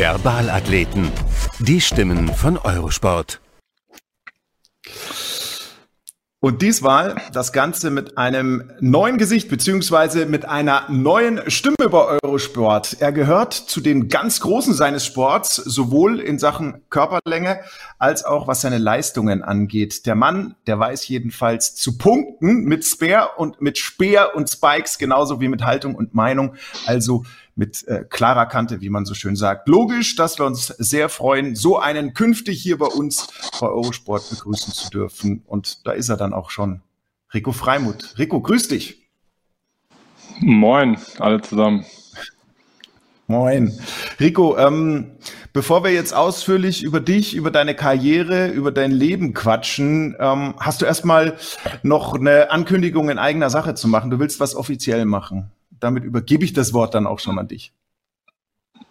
Verbalathleten. Die Stimmen von Eurosport. Und diesmal das Ganze mit einem neuen Gesicht beziehungsweise mit einer neuen Stimme bei Eurosport. Er gehört zu den ganz Großen seines Sports, sowohl in Sachen Körperlänge als auch was seine Leistungen angeht. Der Mann, der weiß jedenfalls zu punkten mit Speer und mit Speer und Spikes, genauso wie mit Haltung und Meinung. Also mit äh, klarer Kante, wie man so schön sagt. Logisch, dass wir uns sehr freuen, so einen künftig hier bei uns bei Eurosport begrüßen zu dürfen. Und da ist er dann auch schon. Rico Freimuth. Rico, grüß dich. Moin, alle zusammen. Moin. Rico, ähm, bevor wir jetzt ausführlich über dich, über deine Karriere, über dein Leben quatschen, ähm, hast du erstmal noch eine Ankündigung in eigener Sache zu machen. Du willst was offiziell machen damit übergebe ich das Wort dann auch schon an dich.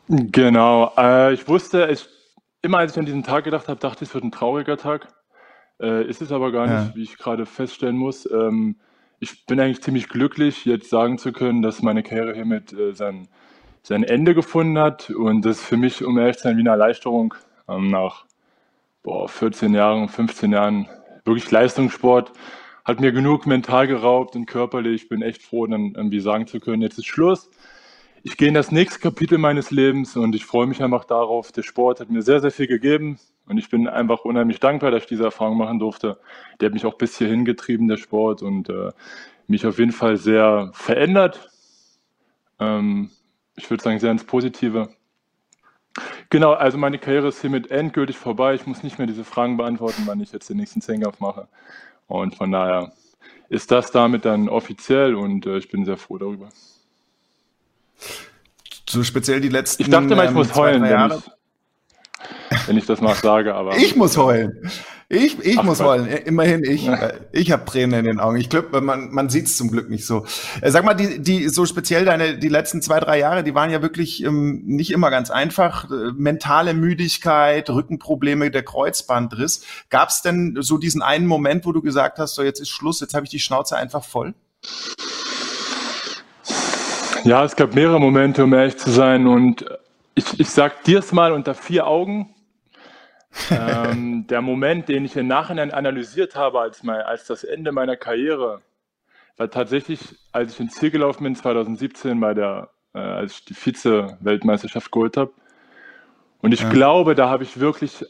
Genau. Äh, ich wusste, ich, immer als ich an diesen Tag gedacht habe, dachte ich, es wird ein trauriger Tag. Äh, ist es aber gar ja. nicht, wie ich gerade feststellen muss. Ähm, ich bin eigentlich ziemlich glücklich, jetzt sagen zu können, dass meine Karriere hiermit äh, sein, sein Ende gefunden hat. Und das ist für mich, um ehrlich zu sein, wie eine Erleichterung ähm, nach boah, 14 Jahren, 15 Jahren wirklich Leistungssport hat mir genug mental geraubt und körperlich. Ich bin echt froh, dann irgendwie sagen zu können, jetzt ist Schluss. Ich gehe in das nächste Kapitel meines Lebens und ich freue mich einfach darauf. Der Sport hat mir sehr, sehr viel gegeben und ich bin einfach unheimlich dankbar, dass ich diese Erfahrung machen durfte. Der hat mich auch bis hierhin getrieben, der Sport, und äh, mich auf jeden Fall sehr verändert. Ähm, ich würde sagen, sehr ins Positive. Genau, also meine Karriere ist hiermit endgültig vorbei. Ich muss nicht mehr diese Fragen beantworten, wann ich jetzt den nächsten Zehnkampf mache. Und von daher ist das damit dann offiziell und äh, ich bin sehr froh darüber. So speziell die letzten. Ich dachte mal, ich ähm, muss heulen, wenn ich, wenn ich das mal sage, aber. ich muss heulen. Ich, ich Ach, muss wollen. Immerhin ich. Ich habe Tränen in den Augen. Ich glaube, man, man sieht es zum Glück nicht so. Äh, sag mal, die, die so speziell deine die letzten zwei, drei Jahre, die waren ja wirklich ähm, nicht immer ganz einfach. Äh, mentale Müdigkeit, Rückenprobleme, der Kreuzbandriss. Gab es denn so diesen einen Moment, wo du gesagt hast, so jetzt ist Schluss, jetzt habe ich die Schnauze einfach voll? Ja, es gab mehrere Momente, um ehrlich zu sein. Und ich, ich sag dir es mal unter vier Augen ähm, der Moment, den ich im Nachhinein analysiert habe als, mein, als das Ende meiner Karriere, war tatsächlich, als ich ins Ziel gelaufen bin, 2017, bei der, äh, als ich die Vize-Weltmeisterschaft geholt habe. Und ich ja. glaube, da habe ich wirklich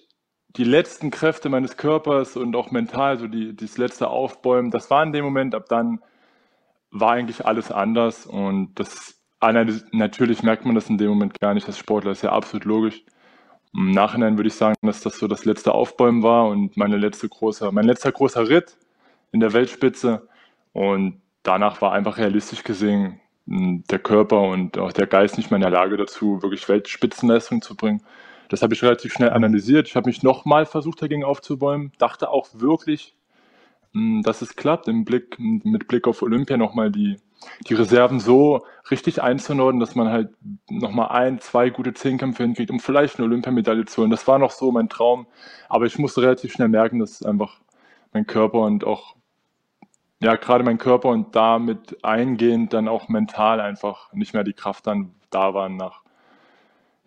die letzten Kräfte meines Körpers und auch mental, so die, das letzte Aufbäumen, das war in dem Moment, ab dann war eigentlich alles anders. Und das natürlich merkt man das in dem Moment gar nicht als Sportler, ist ja absolut logisch. Im Nachhinein würde ich sagen, dass das so das letzte Aufbäumen war und meine letzte große, mein letzter großer Ritt in der Weltspitze. Und danach war einfach realistisch gesehen hm, der Körper und auch der Geist nicht mehr in der Lage dazu, wirklich Weltspitzenleistung zu bringen. Das habe ich relativ schnell analysiert. Ich habe mich nochmal versucht, dagegen aufzubäumen. Dachte auch wirklich, hm, dass es klappt, im Blick, mit Blick auf Olympia nochmal die die Reserven so richtig einzunorden, dass man halt nochmal ein, zwei gute Zehnkämpfe hinkriegt, um vielleicht eine Olympiamedaille zu holen. Das war noch so mein Traum. Aber ich musste relativ schnell merken, dass einfach mein Körper und auch, ja, gerade mein Körper und damit eingehend dann auch mental einfach nicht mehr die Kraft dann da waren nach,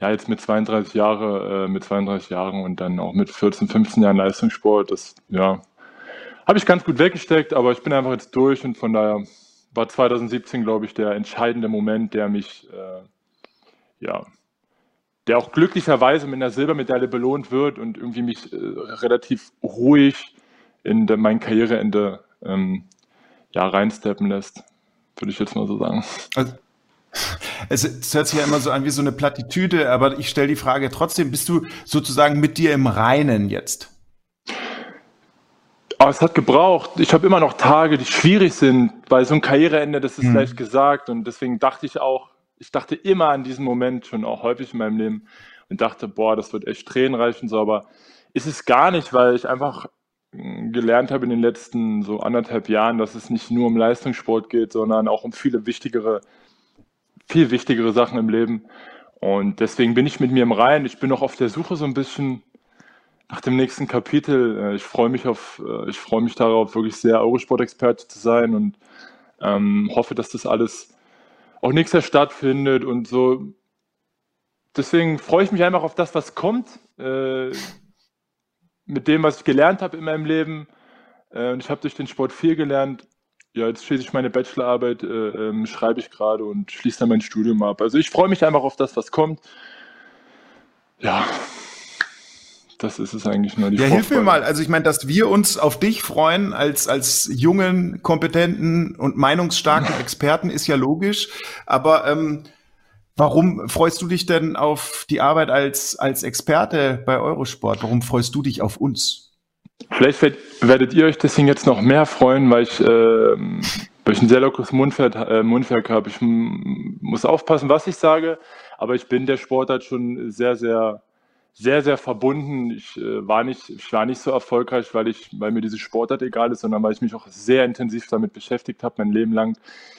ja, jetzt mit 32 Jahre, äh, mit 32 Jahren und dann auch mit 14, 15 Jahren Leistungssport. Das, ja, habe ich ganz gut weggesteckt, aber ich bin einfach jetzt durch und von daher war 2017, glaube ich, der entscheidende Moment, der mich, äh, ja, der auch glücklicherweise mit einer Silbermedaille belohnt wird und irgendwie mich äh, relativ ruhig in de, mein Karriereende ähm, ja, reinsteppen lässt, würde ich jetzt mal so sagen. Also, es, es, hört sich ja immer so an wie so eine Plattitüde, aber ich stelle die Frage trotzdem, bist du sozusagen mit dir im Reinen jetzt? Aber es hat gebraucht. Ich habe immer noch Tage, die schwierig sind, weil so ein Karriereende, das ist mhm. leicht gesagt. Und deswegen dachte ich auch, ich dachte immer an diesen Moment schon auch häufig in meinem Leben und dachte, boah, das wird echt tränenreich und so. Aber ist es gar nicht, weil ich einfach hm, gelernt habe in den letzten so anderthalb Jahren, dass es nicht nur um Leistungssport geht, sondern auch um viele wichtigere, viel wichtigere Sachen im Leben. Und deswegen bin ich mit mir im Reinen. Ich bin noch auf der Suche so ein bisschen nach dem nächsten Kapitel. Äh, ich freue mich auf, äh, ich freue mich darauf, wirklich sehr Eurosport-Experte zu sein und ähm, hoffe, dass das alles auch nächstes Jahr stattfindet und so deswegen freue ich mich einfach auf das, was kommt, äh, mit dem, was ich gelernt habe in meinem Leben. Äh, und ich habe durch den Sport viel gelernt. Ja, jetzt schließe ich meine Bachelorarbeit, äh, ähm, schreibe ich gerade und schließe dann mein Studium ab. Also ich freue mich einfach auf das, was kommt. Ja, das ist es eigentlich nur. Die ja, hilf mir mal. Also ich meine, dass wir uns auf dich freuen als, als jungen, kompetenten und meinungsstarken Experten ist ja logisch. Aber ähm, warum freust du dich denn auf die Arbeit als, als Experte bei Eurosport? Warum freust du dich auf uns? Vielleicht werdet ihr euch deswegen jetzt noch mehr freuen, weil ich, äh, weil ich ein sehr lockeres Mundwerk, äh, Mundwerk habe. Ich muss aufpassen, was ich sage, aber ich bin der Sportart schon sehr, sehr, sehr, sehr verbunden. Ich, äh, war, nicht, ich war nicht so erfolgreich, weil, ich, weil mir diese Sportart egal ist, sondern weil ich mich auch sehr intensiv damit beschäftigt habe, mein Leben lang.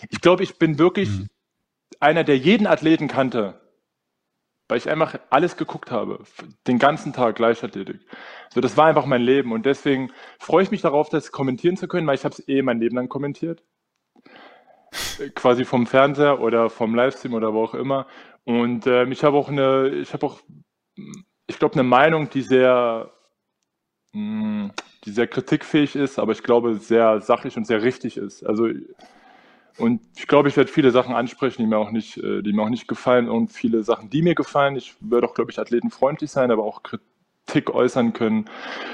Ich glaube, ich bin wirklich mhm. einer, der jeden Athleten kannte weil ich einfach alles geguckt habe, den ganzen Tag Leichtathletik. So, das war einfach mein Leben und deswegen freue ich mich darauf, das kommentieren zu können, weil ich habe es eh mein Leben lang kommentiert. Quasi vom Fernseher oder vom Livestream oder wo auch immer. Und äh, ich habe auch eine, ich habe auch, ich glaube, eine Meinung, die sehr, mh, hm, die sehr kritikfähig ist, aber ich glaube, sehr sachlich und sehr richtig ist. Also und ich glaube, ich werde viele Sachen ansprechen, die mir auch nicht, äh, die mir auch nicht gefallen und viele Sachen, die mir gefallen. Ich werde auch, glaube ich, athletenfreundlich sein, aber auch Kritik äußern können.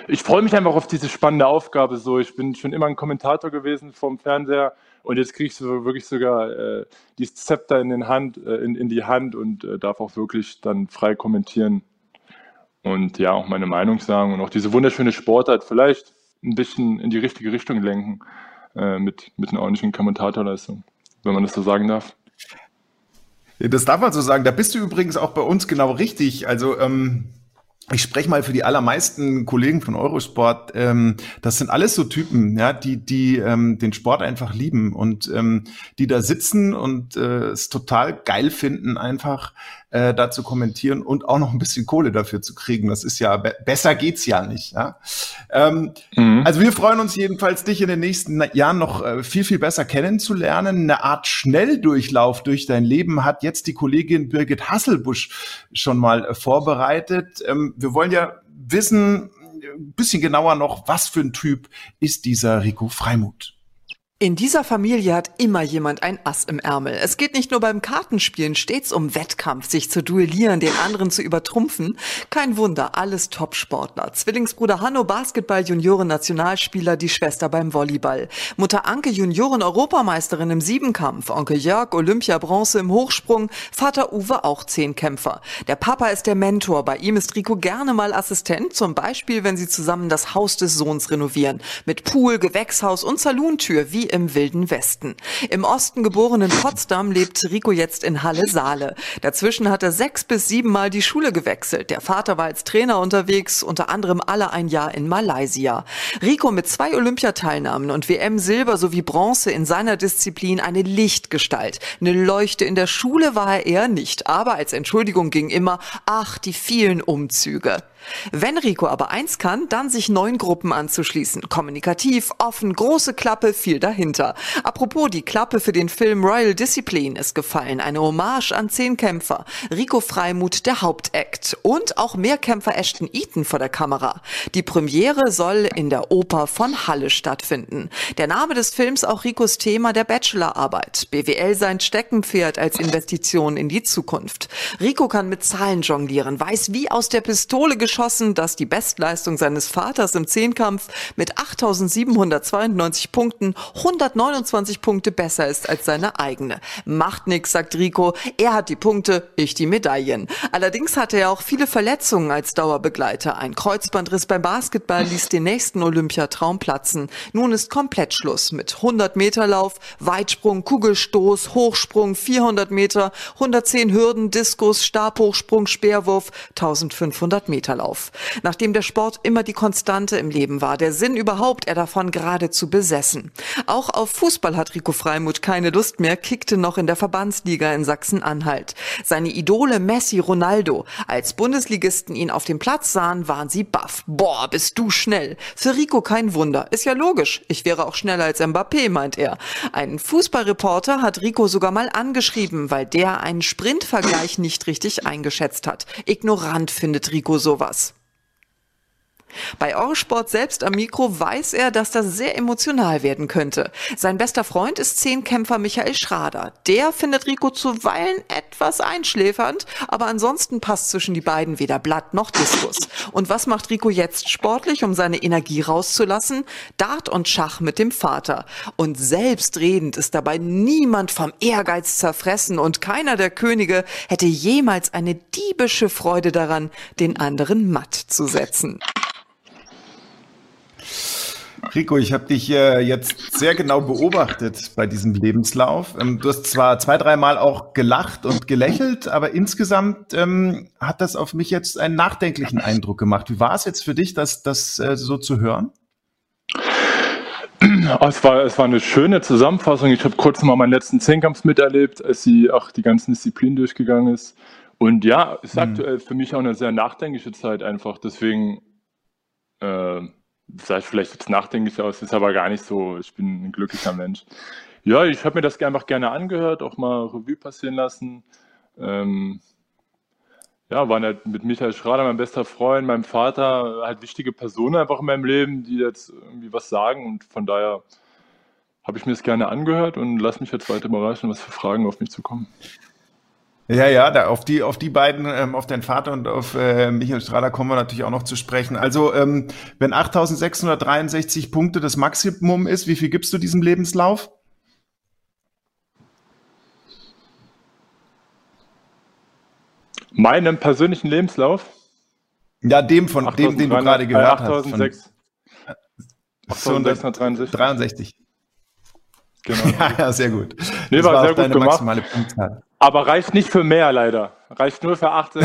Ich freue mich einfach auf diese spannende Aufgabe. So, ich bin schon immer ein Kommentator gewesen vom Fernseher und jetzt kriege ich so wirklich sogar äh, dieses Zepter in, den Hand, äh, in, in die Hand und äh, darf auch wirklich dann frei kommentieren und ja auch meine Meinung sagen und auch diese wunderschöne Sportart vielleicht ein bisschen in die richtige Richtung lenken äh, mit, mit einer ordentlichen Kommentatorleistung, wenn man das so sagen darf. Das darf man so sagen. Da bist du übrigens auch bei uns genau richtig. Also ähm, ich spreche mal für die allermeisten Kollegen von Eurosport. Ähm, das sind alles so Typen, ja, die die ähm, den Sport einfach lieben und ähm, die da sitzen und äh, es total geil finden, einfach äh, da zu kommentieren und auch noch ein bisschen Kohle dafür zu kriegen. Das ist ja be besser geht's ja nicht. Ja? Ähm, mhm. Also wir freuen uns jedenfalls, dich in den nächsten Jahren noch äh, viel viel besser kennenzulernen. Eine Art Schnelldurchlauf durch dein Leben hat jetzt die Kollegin Birgit Hasselbusch schon mal äh, vorbereitet. Ähm, wir wollen ja wissen, ein bisschen genauer noch, was für ein Typ ist dieser Rico Freimuth? In dieser Familie hat immer jemand ein Ass im Ärmel. Es geht nicht nur beim Kartenspielen stets um Wettkampf, sich zu duellieren, den anderen zu übertrumpfen. Kein Wunder, alles Topsportler. Zwillingsbruder Hanno Basketball Junioren Nationalspieler, die Schwester beim Volleyball. Mutter Anke Junioren Europameisterin im Siebenkampf, Onkel Jörg Olympia Bronze im Hochsprung, Vater Uwe auch Zehnkämpfer. Der Papa ist der Mentor, bei ihm ist Rico gerne mal Assistent, zum Beispiel wenn sie zusammen das Haus des Sohns renovieren. Mit Pool, Gewächshaus und Saluntür, wie im Wilden Westen. Im Osten geborenen Potsdam lebt Rico jetzt in Halle-Saale. Dazwischen hat er sechs bis sieben Mal die Schule gewechselt. Der Vater war als Trainer unterwegs, unter anderem alle ein Jahr in Malaysia. Rico mit zwei Olympiateilnahmen und WM-Silber sowie Bronze in seiner Disziplin eine Lichtgestalt. Eine Leuchte in der Schule war er eher nicht, aber als Entschuldigung ging immer, ach, die vielen Umzüge. Wenn Rico aber eins kann, dann sich neuen Gruppen anzuschließen. Kommunikativ, offen, große Klappe, viel dahinter. Apropos, die Klappe für den Film Royal Discipline ist gefallen. Eine Hommage an zehn Kämpfer. Rico Freimuth, der Hauptakt. Und auch Mehrkämpfer Ashton Eaton vor der Kamera. Die Premiere soll in der Oper von Halle stattfinden. Der Name des Films auch Ricos Thema der Bachelorarbeit. BWL sein Steckenpferd als Investition in die Zukunft. Rico kann mit Zahlen jonglieren, weiß wie aus der Pistole dass die Bestleistung seines Vaters im Zehnkampf mit 8.792 Punkten 129 Punkte besser ist als seine eigene. Macht nix, sagt Rico. Er hat die Punkte, ich die Medaillen. Allerdings hatte er auch viele Verletzungen als Dauerbegleiter. Ein Kreuzbandriss beim Basketball ließ den nächsten Olympiatraum platzen. Nun ist komplett Schluss mit 100 Meter Lauf, Weitsprung, Kugelstoß, Hochsprung, 400 Meter, 110 Hürden, Diskus, Stabhochsprung, Speerwurf, 1500 Meter Lebenslauf. Nachdem der Sport immer die Konstante im Leben war, der Sinn überhaupt, er davon geradezu besessen. Auch auf Fußball hat Rico Freimuth keine Lust mehr, kickte noch in der Verbandsliga in Sachsen-Anhalt. Seine Idole Messi Ronaldo. Als Bundesligisten ihn auf dem Platz sahen, waren sie baff. Boah, bist du schnell. Für Rico kein Wunder. Ist ja logisch. Ich wäre auch schneller als Mbappé, meint er. Ein Fußballreporter hat Rico sogar mal angeschrieben, weil der einen Sprintvergleich nicht richtig eingeschätzt hat. Ignorant findet Rico sowas. us. Bei Eurosport selbst am Mikro weiß er, dass das sehr emotional werden könnte. Sein bester Freund ist Zehnkämpfer Michael Schrader. Der findet Rico zuweilen etwas einschläfernd, aber ansonsten passt zwischen die beiden weder Blatt noch Diskus. Und was macht Rico jetzt sportlich, um seine Energie rauszulassen? Dart und Schach mit dem Vater. Und selbstredend ist dabei niemand vom Ehrgeiz zerfressen und keiner der Könige hätte jemals eine diebische Freude daran, den anderen matt zu setzen. Rico, ich habe dich äh, jetzt sehr genau beobachtet bei diesem Lebenslauf. Ähm, du hast zwar zwei, dreimal auch gelacht und gelächelt, aber insgesamt ähm, hat das auf mich jetzt einen nachdenklichen Eindruck gemacht. Wie war es jetzt für dich, das, das äh, so zu hören? Es war, es war eine schöne Zusammenfassung. Ich habe kurz mal meinen letzten Zehnkampf miterlebt, als sie auch die ganzen Disziplinen durchgegangen ist. Und ja, es ist mhm. aktuell für mich auch eine sehr nachdenkliche Zeit einfach. Deswegen äh, sah ich vielleicht jetzt nachdenklich aus, ist aber gar nicht so. Ich bin ein glücklicher Mensch. Ja, ich habe mir das einfach gerne angehört, auch mal Revue passieren lassen. Ähm, ja, waren halt mit Michael Schrader, mein bester Freund, meinem Vater, halt wichtige Personen einfach in meinem Leben, die jetzt irgendwie was sagen und von daher habe ich mir das gerne angehört und lass mich jetzt weiter überraschen, was für Fragen auf mich zukommen. Ja, ja, da auf die, auf die beiden, ähm, auf deinen Vater und auf äh, Michael Strahler kommen wir natürlich auch noch zu sprechen. Also, ähm, wenn 8663 Punkte das Maximum ist, wie viel gibst du diesem Lebenslauf? Meinem persönlichen Lebenslauf? Ja, dem von dem, den du gerade gehört 8006. hast. 8663. 63. Genau. ja, ja, sehr gut. Nee, das war, war sehr gut gemacht. Aber reicht nicht für mehr leider. Reicht nur für 18.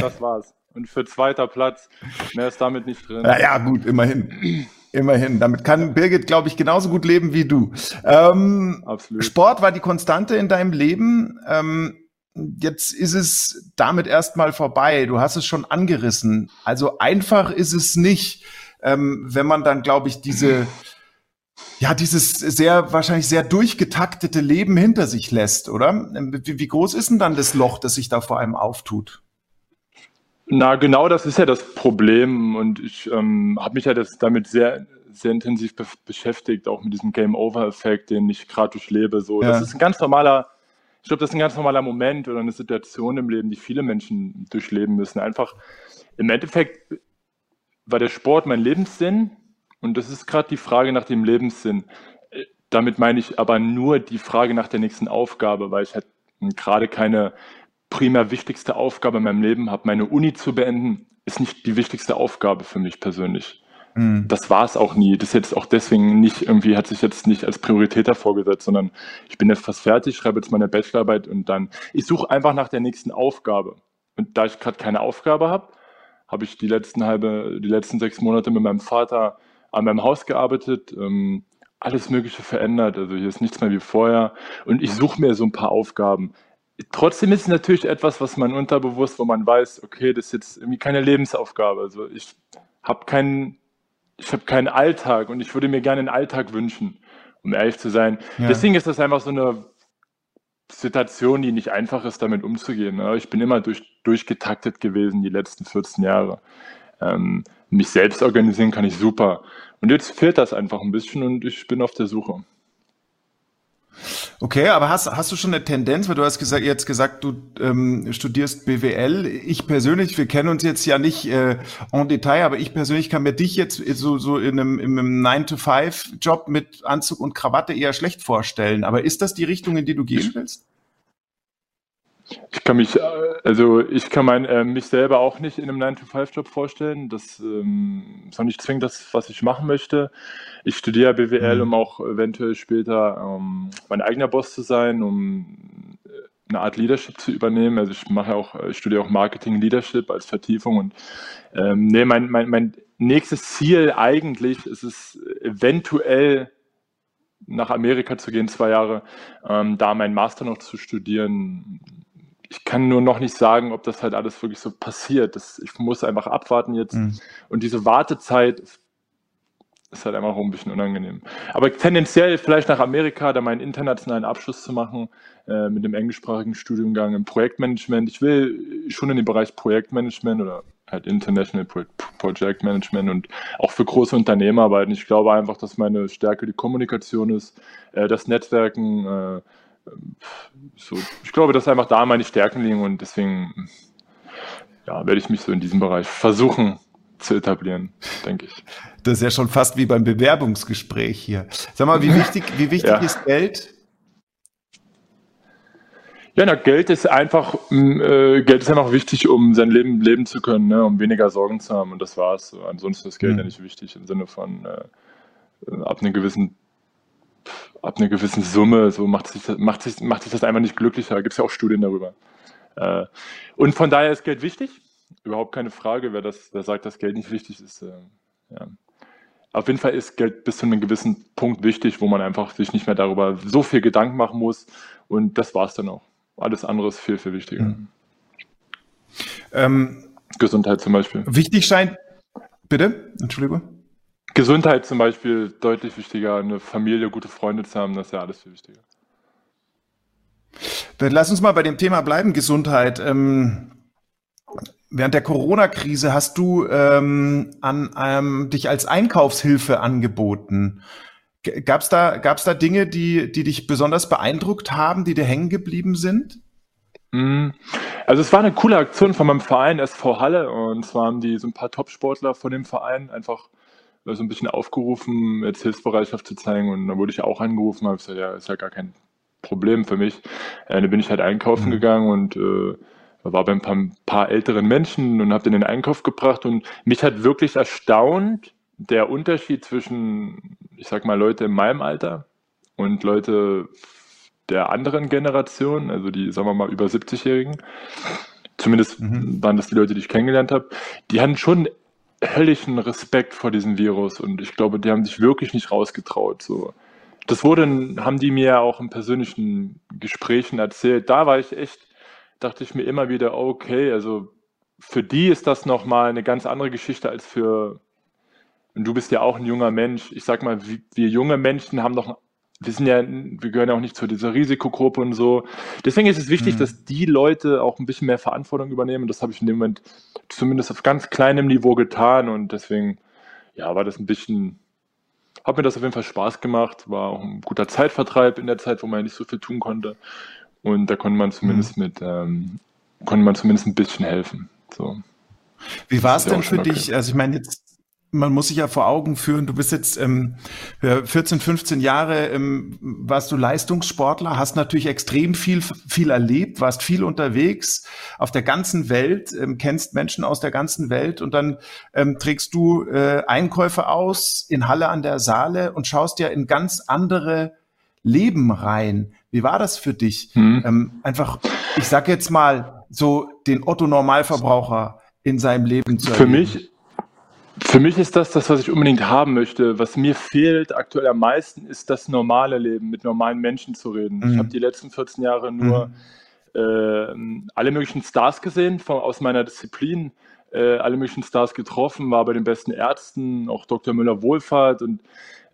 das war's. Und für zweiter Platz. Mehr ist damit nicht drin. Ja, ja gut, immerhin. Immerhin. Damit kann Birgit, glaube ich, genauso gut leben wie du. Ähm, Absolut. Sport war die Konstante in deinem Leben. Ähm, jetzt ist es damit erstmal vorbei. Du hast es schon angerissen. Also einfach ist es nicht, ähm, wenn man dann, glaube ich, diese ja, dieses sehr, wahrscheinlich sehr durchgetaktete Leben hinter sich lässt, oder? Wie, wie groß ist denn dann das Loch, das sich da vor allem auftut? Na, genau das ist ja das Problem und ich ähm, habe mich ja das damit sehr, sehr intensiv be beschäftigt, auch mit diesem Game-Over-Effekt, den ich gerade durchlebe. So, ja. das ist ein ganz normaler, ich glaube, das ist ein ganz normaler Moment oder eine Situation im Leben, die viele Menschen durchleben müssen. Einfach im Endeffekt war der Sport mein Lebenssinn und das ist gerade die Frage nach dem Lebenssinn. Äh, damit meine ich aber nur die Frage nach der nächsten Aufgabe, weil ich halt gerade keine primär wichtigste Aufgabe in meinem Leben habe. Meine Uni zu beenden ist nicht die wichtigste Aufgabe für mich persönlich. Mhm. Das war es auch nie. Das ist jetzt auch deswegen nicht irgendwie, hat sich jetzt nicht als Priorität hervorgesetzt, sondern ich bin jetzt fast fertig, schreibe jetzt meine Bachelorarbeit und dann, ich suche einfach nach der nächsten Aufgabe. Und da ich gerade keine Aufgabe habe, habe ich die letzten halbe, die letzten sechs Monate mit meinem Vater an meinem Haus gearbeitet, ähm, alles Mögliche verändert. Also hier ist nichts mehr wie vorher. Und ich suche mir so ein paar Aufgaben. Trotzdem ist es natürlich etwas, was man unterbewusst, wo man weiß, okay, das ist jetzt irgendwie keine Lebensaufgabe. Also ich habe keinen, ich habe keinen Alltag und ich würde mir gerne einen Alltag wünschen, um ehrlich zu sein. Ja. Deswegen ist das einfach so eine Situation, die nicht einfach ist, damit umzugehen. Ne? Ich bin immer durch, durchgetaktet gewesen die letzten 14 Jahre. Ähm, mich selbst organisieren kann ich super. Und jetzt fehlt das einfach ein bisschen und ich bin auf der Suche. Okay, aber hast, hast du schon eine Tendenz, weil du hast gesagt, jetzt gesagt, du ähm, studierst BWL. Ich persönlich, wir kennen uns jetzt ja nicht äh, en Detail, aber ich persönlich kann mir dich jetzt so, so in einem, in einem 9-to-5-Job mit Anzug und Krawatte eher schlecht vorstellen. Aber ist das die Richtung, in die du gehen willst? Ich kann mich, äh, also ich kann mein, äh, mich selber auch nicht in einem 9-to-5-Job vorstellen. Das ähm, ist auch nicht zwingend das, was ich machen möchte. Ich studiere BWL, mhm. um auch eventuell später ähm, mein eigener Boss zu sein, um eine Art Leadership zu übernehmen. Also ich mache auch, ich studiere auch Marketing Leadership als Vertiefung und ähm, nee, mein, mein, mein nächstes Ziel eigentlich ist es eventuell nach Amerika zu gehen, zwei Jahre, ähm, da meinen Master noch zu studieren. Ich kann nur noch nicht sagen, ob das halt alles wirklich so passiert. Das, ich muss einfach abwarten jetzt. Mhm. Und diese Wartezeit ist halt einfach auch ein bisschen unangenehm. Aber tendenziell vielleicht nach Amerika, da meinen internationalen Abschluss zu machen äh, mit dem englischsprachigen Studiengang im Projektmanagement. Ich will schon in den Bereich Projektmanagement oder halt International Project Management und auch für große Unternehmen arbeiten. Ich glaube einfach, dass meine Stärke die Kommunikation ist, äh, das Netzwerken. Äh, so, ich glaube, dass einfach da meine Stärken liegen und deswegen ja, werde ich mich so in diesem Bereich versuchen zu etablieren, denke ich. Das ist ja schon fast wie beim Bewerbungsgespräch hier. Sag mal, wie wichtig, wie wichtig ja. ist Geld ja, na, Geld ist einfach, äh, Geld ist einfach wichtig, um sein Leben leben zu können, ne, um weniger Sorgen zu haben und das war's. Ansonsten ist Geld mhm. ja nicht wichtig im Sinne von äh, ab einer gewissen ab einer gewissen Summe, so macht sich, macht sich, macht sich das einfach nicht glücklicher. Gibt es ja auch Studien darüber. Äh, und von daher ist Geld wichtig, überhaupt keine Frage. Wer das, wer sagt, dass Geld nicht wichtig ist, äh, ja. Auf jeden Fall ist Geld bis zu einem gewissen Punkt wichtig, wo man einfach sich nicht mehr darüber so viel Gedanken machen muss. Und das war es dann auch. Alles andere ist viel, viel wichtiger. Mhm. Ähm, Gesundheit zum Beispiel. Wichtig scheint, bitte, Entschuldigung. Gesundheit zum Beispiel deutlich wichtiger, eine Familie, gute Freunde zu haben, das ist ja alles viel wichtiger. Lass uns mal bei dem Thema bleiben, Gesundheit. Ähm, während der Corona-Krise hast du ähm, an, ähm, dich als Einkaufshilfe angeboten. Gab es da, gab's da Dinge, die, die dich besonders beeindruckt haben, die dir hängen geblieben sind? Mm, also es war eine coole Aktion von meinem Verein SV Halle und zwar haben die so ein paar Top-Sportler von dem Verein einfach so ein bisschen aufgerufen, jetzt Hilfsbereitschaft zu zeigen und dann wurde ich auch angerufen, habe gesagt, ja, ist ja gar kein Problem für mich. Äh, dann bin ich halt einkaufen mhm. gegangen und äh, war bei ein paar, paar älteren Menschen und habe den in den Einkauf gebracht und mich hat wirklich erstaunt, der Unterschied zwischen, ich sag mal, Leute in meinem Alter und Leute der anderen Generation, also die, sagen wir mal, über 70-Jährigen, zumindest mhm. waren das die Leute, die ich kennengelernt habe, die hatten schon höllischen Respekt vor diesem Virus und ich glaube, die haben sich wirklich nicht rausgetraut. So. Das wurde, haben die mir auch in persönlichen Gesprächen erzählt. Da war ich echt, dachte ich mir immer wieder, okay, also für die ist das nochmal eine ganz andere Geschichte als für und du bist ja auch ein junger Mensch. Ich sag mal, wir junge Menschen haben doch, wir sind ja, wir gehören ja auch nicht zu dieser Risikogruppe und so. Deswegen ist es wichtig, mhm. dass die Leute auch ein bisschen mehr Verantwortung übernehmen. das habe ich in dem Moment zumindest auf ganz kleinem Niveau getan. Und deswegen, ja, war das ein bisschen, hat mir das auf jeden Fall Spaß gemacht. War auch ein guter Zeitvertreib in der Zeit, wo man ja nicht so viel tun konnte. Und da konnte man zumindest mhm. mit, ähm, konnte man zumindest ein bisschen helfen. So. Wie war es denn für okay. dich? Also ich meine, jetzt man muss sich ja vor Augen führen, du bist jetzt ähm, 14, 15 Jahre, ähm, warst du Leistungssportler, hast natürlich extrem viel, viel erlebt, warst viel unterwegs auf der ganzen Welt, ähm, kennst Menschen aus der ganzen Welt und dann ähm, trägst du äh, Einkäufe aus in Halle an der Saale und schaust ja in ganz andere Leben rein. Wie war das für dich? Hm. Ähm, einfach, ich sag jetzt mal, so den Otto Normalverbraucher in seinem Leben zu erleben. Für mich für mich ist das das, was ich unbedingt haben möchte. Was mir fehlt aktuell am meisten, ist das normale Leben, mit normalen Menschen zu reden. Mhm. Ich habe die letzten 14 Jahre nur mhm. äh, alle möglichen Stars gesehen von, aus meiner Disziplin, äh, alle möglichen Stars getroffen, war bei den besten Ärzten, auch Dr. Müller-Wohlfahrt und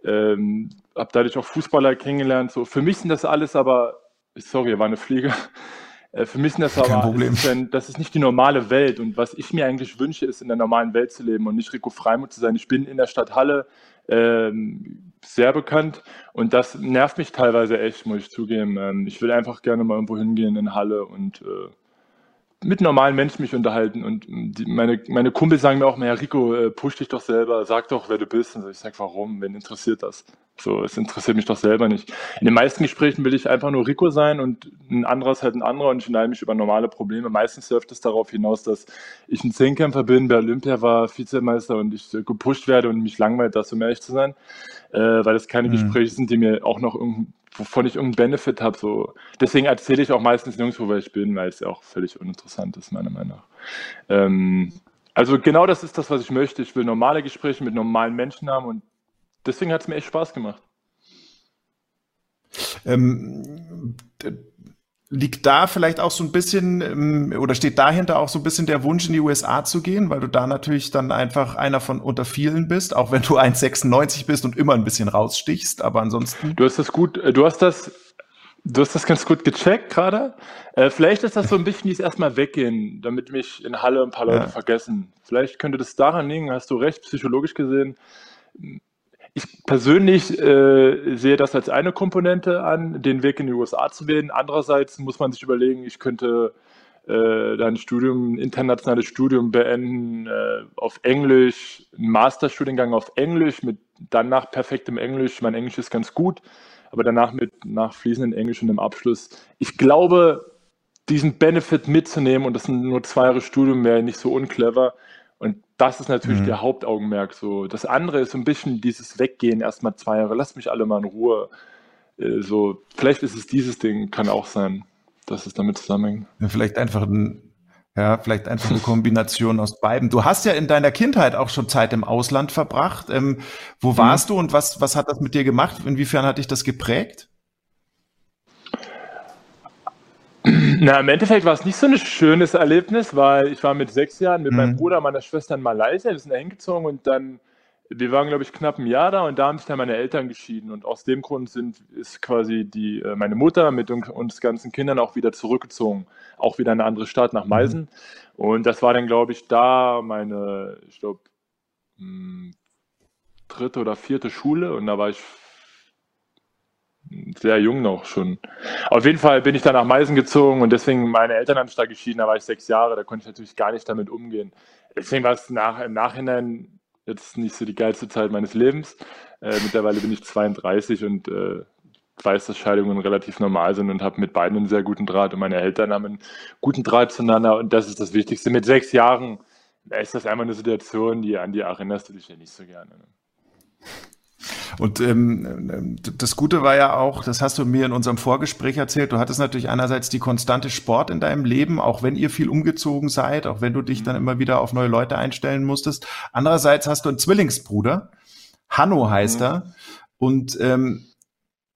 ähm, habe dadurch auch Fußballer kennengelernt. So, für mich sind das alles aber, sorry, war eine Fliege. Äh, für mich ist das aber, Problem. Ist denn, das ist nicht die normale Welt. Und was ich mir eigentlich wünsche, ist in der normalen Welt zu leben und nicht Rico Freimuth zu sein. Ich bin in der Stadt Halle ähm, sehr bekannt und das nervt mich teilweise echt, muss ich zugeben. Ähm, ich will einfach gerne mal irgendwo hingehen in Halle und äh, mit normalen Menschen mich unterhalten und die, meine, meine Kumpel sagen mir auch mal, ja Rico, äh, push dich doch selber, sag doch, wer du bist. Und ich sage, warum? Wen interessiert das? So, es interessiert mich doch selber nicht. In den meisten Gesprächen will ich einfach nur Rico sein und ein anderer ist halt ein anderer und ich unterhalte mich über normale Probleme. Meistens läuft es darauf hinaus, dass ich ein Zehnkämpfer bin, bei Olympia war Vizemeister und ich gepusht werde und mich langweilt, das um ehrlich zu sein, äh, weil das keine mhm. Gespräche sind, die mir auch noch wovon ich irgendeinen Benefit habe. So. Deswegen erzähle ich auch meistens nirgendwo, wer ich bin, weil es ja auch völlig uninteressant ist, meiner Meinung nach. Ähm, also genau das ist das, was ich möchte. Ich will normale Gespräche mit normalen Menschen haben und deswegen hat es mir echt Spaß gemacht. Ähm, liegt da vielleicht auch so ein bisschen ähm, oder steht dahinter auch so ein bisschen der Wunsch in die USA zu gehen, weil du da natürlich dann einfach einer von unter vielen bist, auch wenn du 1,96 bist und immer ein bisschen rausstichst, aber ansonsten. Du hast das gut, äh, du hast das, du hast das ganz gut gecheckt gerade. Äh, vielleicht ist das so ein bisschen dieses erstmal weggehen, damit mich in Halle ein paar Leute ja. vergessen. Vielleicht könnte das daran liegen, hast du recht, psychologisch gesehen ich persönlich äh, sehe das als eine Komponente an, den Weg in die USA zu wählen. Andererseits muss man sich überlegen, ich könnte äh, dann Studium, ein internationales Studium beenden äh, auf Englisch, einen Masterstudiengang auf Englisch mit danach perfektem Englisch. Mein Englisch ist ganz gut, aber danach mit nach fließendem Englisch und einem Abschluss. Ich glaube, diesen Benefit mitzunehmen und das sind nur zwei Jahre Studium wäre nicht so unclever. Und das ist natürlich mhm. der Hauptaugenmerk. So. Das andere ist so ein bisschen dieses Weggehen, erstmal zwei Jahre, lasst mich alle mal in Ruhe. Äh, so, vielleicht ist es dieses Ding, kann auch sein, dass es damit zusammenhängt. Ja, vielleicht einfach ein, ja, vielleicht einfach eine Kombination aus beiden. Du hast ja in deiner Kindheit auch schon Zeit im Ausland verbracht. Ähm, wo mhm. warst du und was, was hat das mit dir gemacht? Inwiefern hat dich das geprägt? Na, im Endeffekt war es nicht so ein schönes Erlebnis, weil ich war mit sechs Jahren mit mhm. meinem Bruder und meiner Schwester in Malaysia, wir sind da hingezogen und dann, wir waren, glaube ich, knapp ein Jahr da und da haben sich dann meine Eltern geschieden. Und aus dem Grund sind, ist quasi die, äh, meine Mutter mit uns ganzen Kindern auch wieder zurückgezogen, auch wieder in eine andere Stadt nach Meisen mhm. und das war dann, glaube ich, da meine, ich glaube, hm, dritte oder vierte Schule. Und da war ich sehr jung noch schon. Auf jeden Fall bin ich dann nach Meisen gezogen und deswegen meine Eltern haben sich da geschieden, da war ich sechs Jahre, da konnte ich natürlich gar nicht damit umgehen. Deswegen war es nach, im Nachhinein jetzt nicht so die geilste Zeit meines Lebens. Äh, mittlerweile bin ich 32 und äh, weiß, dass Scheidungen relativ normal sind und habe mit beiden einen sehr guten Draht und meine Eltern haben einen guten Draht zueinander und das ist das Wichtigste. Mit sechs Jahren ist das einfach eine Situation, die an die erinnerst du dich ja nicht so gerne. Ne? Und ähm, das Gute war ja auch, das hast du mir in unserem Vorgespräch erzählt, du hattest natürlich einerseits die konstante Sport in deinem Leben, auch wenn ihr viel umgezogen seid, auch wenn du dich dann immer wieder auf neue Leute einstellen musstest. Andererseits hast du einen Zwillingsbruder, Hanno heißt mhm. er, und ähm,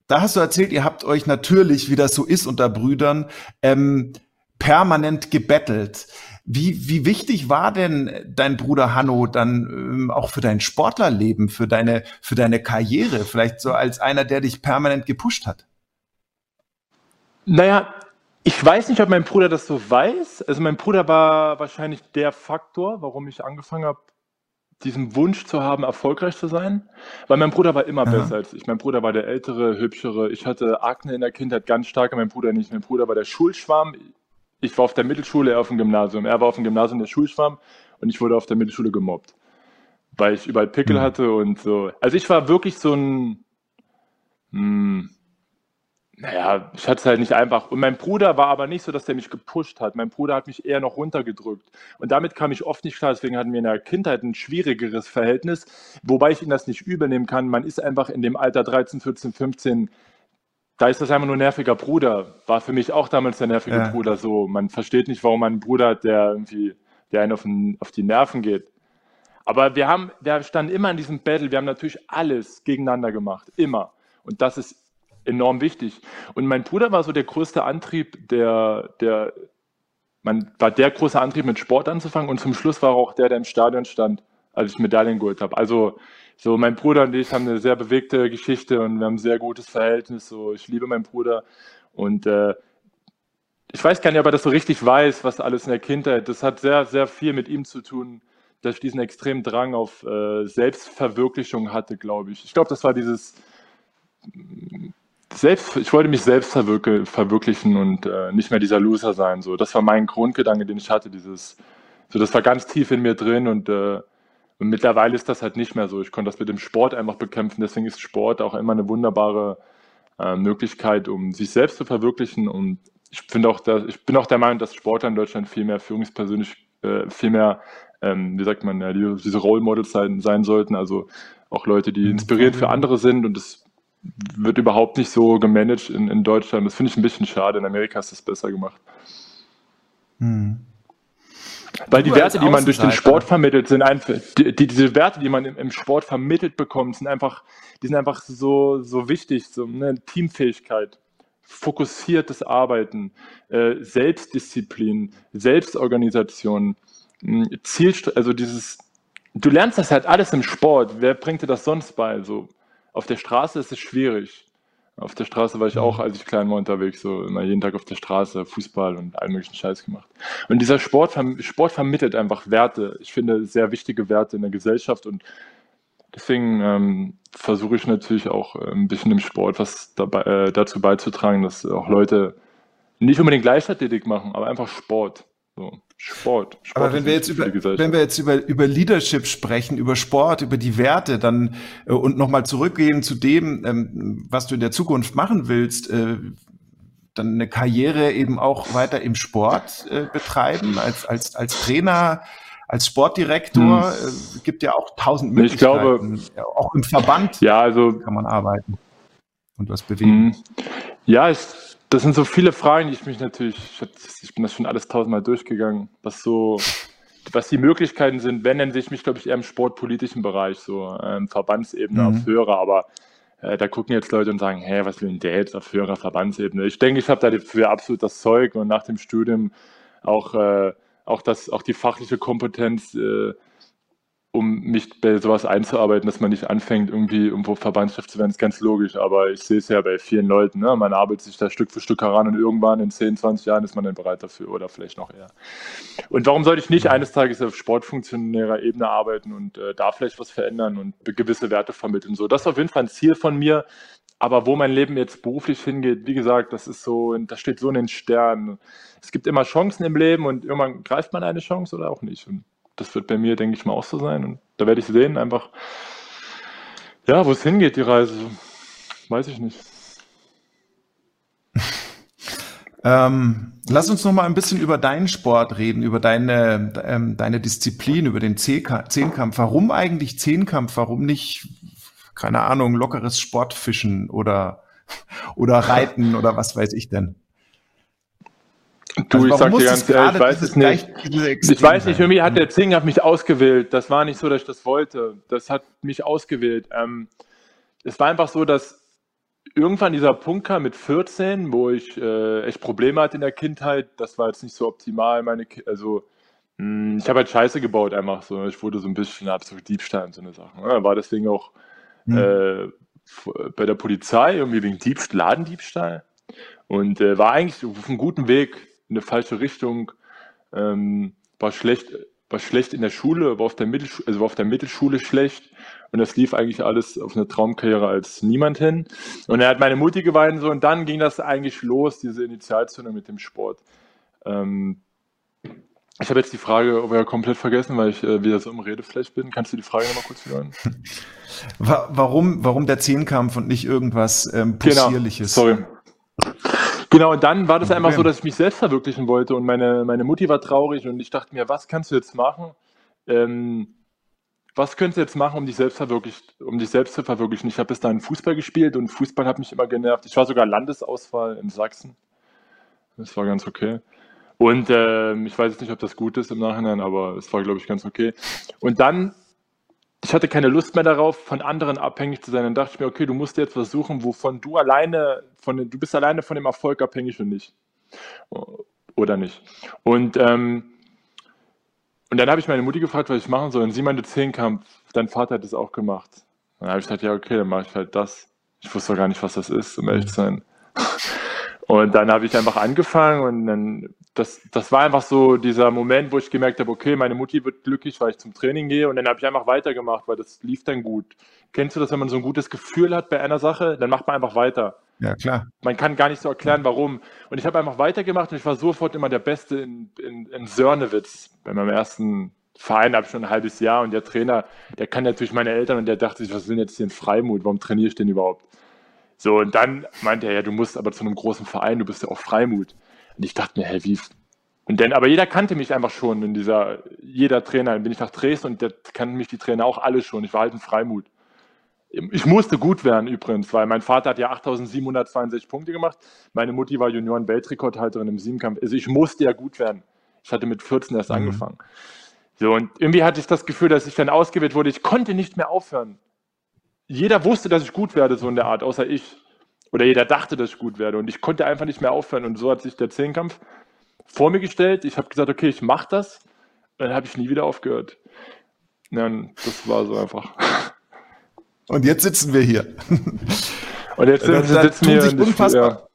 da hast du erzählt, ihr habt euch natürlich, wie das so ist unter Brüdern, ähm, permanent gebettelt. Wie, wie wichtig war denn dein Bruder Hanno dann ähm, auch für dein Sportlerleben, für deine, für deine Karriere? Vielleicht so als einer, der dich permanent gepusht hat? Naja, ich weiß nicht, ob mein Bruder das so weiß. Also mein Bruder war wahrscheinlich der Faktor, warum ich angefangen habe, diesen Wunsch zu haben, erfolgreich zu sein. Weil mein Bruder war immer Aha. besser als ich. Mein Bruder war der ältere, hübschere. Ich hatte Akne in der Kindheit ganz stark, mein Bruder nicht. Mein Bruder war der Schulschwarm ich war auf der Mittelschule, er auf dem Gymnasium. Er war auf dem Gymnasium der Schulschwamm und ich wurde auf der Mittelschule gemobbt. Weil ich überall Pickel mhm. hatte und so. Also ich war wirklich so ein, mh, hm, naja, ich hatte es halt nicht einfach. Und mein Bruder war aber nicht so, dass der mich gepusht hat. Mein Bruder hat mich eher noch runtergedrückt. Und damit kam ich oft nicht klar. Deswegen hatten wir in der Kindheit ein schwierigeres Verhältnis. Wobei ich ihn das nicht übernehmen kann. Man ist einfach in dem Alter 13, 14, 15 da ist das einfach nur nerviger Bruder. War für mich auch damals der nervige ja. Bruder so. Man versteht nicht, warum man einen Bruder hat, der irgendwie, der einen auf, den, auf die Nerven geht. Aber wir haben, wir standen immer in diesem Battle. Wir haben natürlich alles gegeneinander gemacht. Immer. Und das ist enorm wichtig. Und mein Bruder war so der größte Antrieb, der, der, man war der große Antrieb, mit Sport anzufangen. Und zum Schluss war er auch der, der im Stadion stand, als ich Medaillen geholt habe. Also, so, mein Bruder und ich haben eine sehr bewegte Geschichte und wir haben ein sehr gutes Verhältnis. So, ich liebe meinen Bruder und äh, ich weiß gar nicht, ob er das so richtig weiß, was alles in der Kindheit. Das hat sehr, sehr viel mit ihm zu tun, dass ich diesen extremen Drang auf äh, Selbstverwirklichung hatte, glaube ich. Ich glaube, das war dieses selbst, ich wollte mich selbst verwirklichen und äh, nicht mehr dieser Loser sein. So, das war mein Grundgedanke, den ich hatte. Dieses, so, das war ganz tief in mir drin und äh, und mittlerweile ist das halt nicht mehr so. Ich konnte das mit dem Sport einfach bekämpfen. Deswegen ist Sport auch immer eine wunderbare äh, Möglichkeit, um sich selbst zu verwirklichen. Und ich finde auch, dass, ich bin auch der Meinung, dass Sportler in Deutschland viel mehr führungspersönlich, äh, viel mehr, ähm, wie sagt man, ja, die, diese Role Models sein, sein sollten. Also auch Leute, die mhm. inspirierend für andere sind. Und das wird überhaupt nicht so gemanagt in, in Deutschland. Das finde ich ein bisschen schade. In Amerika ist das besser gemacht. Hm. Weil die Werte, die man durch den Sport vermittelt, sind einfach, die, diese Werte, die man im, im, Sport vermittelt bekommt, sind einfach, die sind einfach so, so wichtig, so eine Teamfähigkeit, fokussiertes Arbeiten, äh, Selbstdisziplin, Selbstorganisation, hm, Zielst also dieses, du lernst das halt alles im Sport. Wer bringt dir das sonst bei? So, auf der Straße ist es schwierig. Auf der Straße war ich auch, mhm. als ich klein war, unterwegs, so immer jeden Tag auf der Straße, Fußball und allen möglichen Scheiß gemacht. Und dieser Sport, Sport vermittelt einfach Werte. Ich finde sehr wichtige Werte in der Gesellschaft und deswegen ähm, versuche ich natürlich auch äh, ein bisschen im Sport was dabei, äh, dazu beizutragen, dass auch Leute nicht unbedingt Leichtathletik machen, aber einfach Sport. So, Sport. Sport Aber wenn wir jetzt über, wenn wir jetzt über, über Leadership sprechen, über Sport, über die Werte, dann äh, und nochmal zurückgehen zu dem, ähm, was du in der Zukunft machen willst, äh, dann eine Karriere eben auch weiter im Sport äh, betreiben, als, als, als Trainer, als Sportdirektor, hm. äh, gibt ja auch tausend Möglichkeiten. Ich glaube, auch im Verband ja, also, kann man arbeiten und was bewegen. Hm. Ja, ich das sind so viele Fragen, die ich mich natürlich, ich bin das schon alles tausendmal durchgegangen, was so, was die Möglichkeiten sind, wenn, dann sehe ich mich, glaube ich, eher im sportpolitischen Bereich, so ähm, Verbandsebene mhm. auf höherer, aber äh, da gucken jetzt Leute und sagen, hä, was will denn der jetzt auf höherer Verbandsebene? Ich denke, ich habe dafür absolut das Zeug und nach dem Studium auch, äh, auch, das, auch die fachliche Kompetenz, äh, mich bei sowas einzuarbeiten, dass man nicht anfängt, irgendwie irgendwo Verbandschef zu werden, ist ganz logisch. Aber ich sehe es ja bei vielen Leuten. Ne? Man arbeitet sich da Stück für Stück heran und irgendwann in 10, 20 Jahren ist man dann bereit dafür oder vielleicht noch eher. Und warum sollte ich nicht eines Tages auf sportfunktionärer Ebene arbeiten und äh, da vielleicht was verändern und gewisse Werte vermitteln? So, das ist auf jeden Fall ein Ziel von mir. Aber wo mein Leben jetzt beruflich hingeht, wie gesagt, das ist so, das steht so in den Sternen. Es gibt immer Chancen im Leben und irgendwann greift man eine Chance oder auch nicht. Und das wird bei mir, denke ich mal, auch so sein. Und da werde ich sehen, einfach, ja, wo es hingeht, die Reise. Weiß ich nicht. Ähm, lass uns noch mal ein bisschen über deinen Sport reden, über deine, ähm, deine Disziplin, über den Zehnkampf. Warum eigentlich Zehnkampf? Warum nicht, keine Ahnung, lockeres Sportfischen oder, oder Reiten oder was weiß ich denn? Du, also ich sag dir ganz ehrlich, ich weiß es nicht. Ich weiß nicht, irgendwie hat der Zing mich ausgewählt. Das war nicht so, dass ich das wollte. Das hat mich ausgewählt. Ähm, es war einfach so, dass irgendwann dieser Punkt kam mit 14, wo ich äh, echt Probleme hatte in der Kindheit. Das war jetzt nicht so optimal. Meine, Ki also mh, hm, ich habe halt Scheiße gebaut einfach so. Ich wurde so ein bisschen ab so Diebstahl und so eine Sache. Ja, war deswegen auch mhm. äh, bei der Polizei irgendwie wegen Diebstahl, Ladendiebstahl und äh, war eigentlich auf einem guten Weg in eine falsche Richtung, ähm, war schlecht, war schlecht in der Schule, war auf der, Mittelschule, also war auf der Mittelschule schlecht und das lief eigentlich alles auf eine Traumkarriere als niemand hin. Und er hat meine Mutti geweint so und dann ging das eigentlich los, diese Initialzündung mit dem Sport. Ähm, ich habe jetzt die Frage aber ja komplett vergessen, weil ich äh, wieder so im Redefläche bin. Kannst du die Frage nochmal kurz wiederholen? Warum, warum der Zehnkampf und nicht irgendwas ähm, genau, Possierliches? Genau, sorry. Genau, und dann war das einfach so, dass ich mich selbst verwirklichen wollte und meine, meine Mutti war traurig und ich dachte mir, was kannst du jetzt machen? Ähm, was könntest du jetzt machen, um dich selbst verwirklicht, um dich selbst zu verwirklichen? Ich habe bis dahin Fußball gespielt und Fußball hat mich immer genervt. Ich war sogar Landesauswahl in Sachsen. Das war ganz okay. Und äh, ich weiß jetzt nicht, ob das gut ist im Nachhinein, aber es war, glaube ich, ganz okay. Und dann ich hatte keine Lust mehr darauf, von anderen abhängig zu sein. Dann dachte ich mir, okay, du musst jetzt was suchen, wovon du alleine, von, du bist alleine von dem Erfolg abhängig und nicht. Oder nicht. Und, ähm, und dann habe ich meine Mutti gefragt, was ich machen soll. Und sie meinte, Zehnkampf, dein Vater hat das auch gemacht. Und dann habe ich gesagt, ja, okay, dann mache ich halt das. Ich wusste gar nicht, was das ist, um ehrlich zu sein. Und dann habe ich einfach angefangen und dann, das, das war einfach so dieser Moment, wo ich gemerkt habe, okay, meine Mutti wird glücklich, weil ich zum Training gehe und dann habe ich einfach weitergemacht, weil das lief dann gut. Kennst du das, wenn man so ein gutes Gefühl hat bei einer Sache, dann macht man einfach weiter. Ja, klar. Man kann gar nicht so erklären, warum. Und ich habe einfach weitergemacht und ich war sofort immer der Beste in, in, in Sörnewitz. Bei meinem ersten Verein habe ich schon ein halbes Jahr und der Trainer, der kann natürlich meine Eltern und der dachte sich, was will jetzt hier in Freimut, warum trainiere ich denn überhaupt? So, und dann meinte er, ja, du musst aber zu einem großen Verein, du bist ja auch Freimut. Und ich dachte mir, hä, wie? Und dann, aber jeder kannte mich einfach schon in dieser, jeder Trainer, dann bin ich nach Dresden und der kannten mich die Trainer auch alle schon. Ich war halt ein Freimut. Ich musste gut werden übrigens, weil mein Vater hat ja 8762 Punkte gemacht. Meine Mutti war Junioren-Weltrekordhalterin im Siebenkampf. Also ich musste ja gut werden. Ich hatte mit 14 erst mhm. angefangen. So, und irgendwie hatte ich das Gefühl, dass ich dann ausgewählt wurde. Ich konnte nicht mehr aufhören. Jeder wusste, dass ich gut werde, so in der Art, außer ich. Oder jeder dachte, dass ich gut werde. Und ich konnte einfach nicht mehr aufhören. Und so hat sich der Zehnkampf vor mir gestellt. Ich habe gesagt, okay, ich mache das. Und dann habe ich nie wieder aufgehört. Ja, das war so einfach. Und jetzt sitzen wir hier. Und jetzt da, sitzen wir sich unfassbar, ja.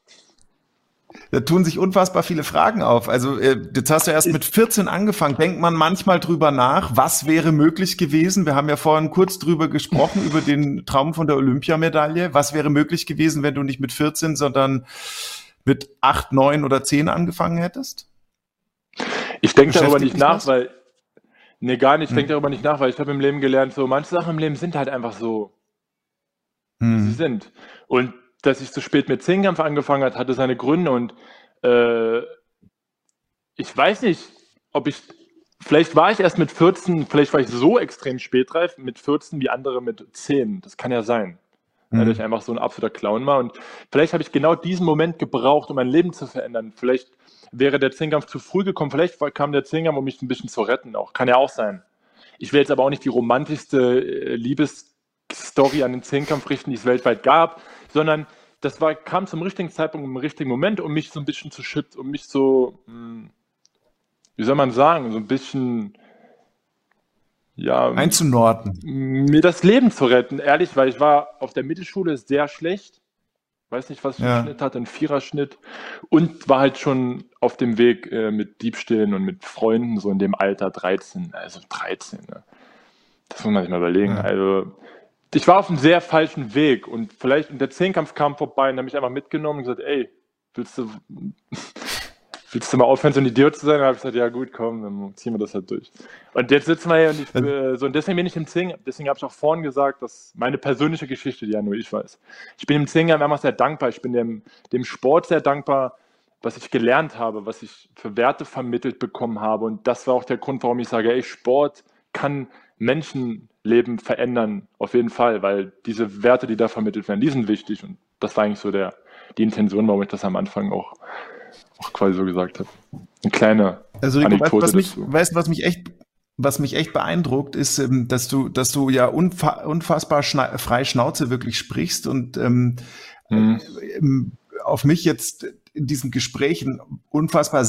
Da tun sich unfassbar viele Fragen auf. Also äh, jetzt hast du erst mit 14 angefangen. Denkt man manchmal drüber nach, was wäre möglich gewesen? Wir haben ja vorhin kurz drüber gesprochen, über den Traum von der Olympiamedaille. Was wäre möglich gewesen, wenn du nicht mit 14, sondern mit 8, 9 oder 10 angefangen hättest? Ich denke darüber nicht nach, was? weil Nee, gar nicht. Ich denke hm. darüber nicht nach, weil ich habe im Leben gelernt, so manche Sachen im Leben sind halt einfach so, hm. wie sie sind. Und dass ich zu spät mit Zehnkampf angefangen hat, hatte seine Gründe und äh, ich weiß nicht, ob ich, vielleicht war ich erst mit 14, vielleicht war ich so extrem spätreif mit 14 wie andere mit 10. Das kann ja sein. Mhm. Weil ich einfach so ein absoluter Clown war. Und vielleicht habe ich genau diesen Moment gebraucht, um mein Leben zu verändern. Vielleicht wäre der Zehnkampf zu früh gekommen. Vielleicht kam der Zehnkampf, um mich ein bisschen zu retten auch. Kann ja auch sein. Ich will jetzt aber auch nicht die romantischste äh, Liebesstory an den Zehnkampf richten, die es weltweit gab, sondern das war, kam zum richtigen Zeitpunkt, im richtigen Moment, um mich so ein bisschen zu schützen, um mich so, hm, wie soll man sagen, so ein bisschen ja, einzunorden. Mir das Leben zu retten, ehrlich, weil ich war auf der Mittelschule sehr schlecht weiß nicht, was für einen ja. Schnitt hat, einen Viererschnitt und war halt schon auf dem Weg äh, mit Diebstählen und mit Freunden, so in dem Alter 13, also 13, ne? Das muss man sich mal überlegen. Ja. Also ich war auf einem sehr falschen Weg und vielleicht, und der Zehnkampf kam vorbei und hat mich einfach mitgenommen und gesagt, ey, willst du, willst du mal aufhören, so ein Idiot zu sein? Und habe ich gesagt, ja gut, komm, dann ziehen wir das halt durch. Und jetzt sitzen wir hier und ich, äh, so, und deswegen bin ich im Zing, deswegen habe ich auch vorhin gesagt, dass meine persönliche Geschichte, die ja nur ich weiß, ich bin im Zing einfach sehr dankbar, ich bin dem, dem Sport sehr dankbar, was ich gelernt habe, was ich für Werte vermittelt bekommen habe und das war auch der Grund, warum ich sage, ey, Sport kann Menschenleben verändern, auf jeden Fall, weil diese Werte, die da vermittelt werden, die sind wichtig und das war eigentlich so der, die Intention, warum ich das am Anfang auch auch quasi so gesagt habe. Eine kleine also, Anekdote weißt, was mich, weißt, was mich echt was mich echt beeindruckt, ist, ähm, dass du, dass du ja unfa unfassbar schna frei Schnauze wirklich sprichst und ähm, mhm. Auf mich jetzt in diesen Gesprächen unfassbar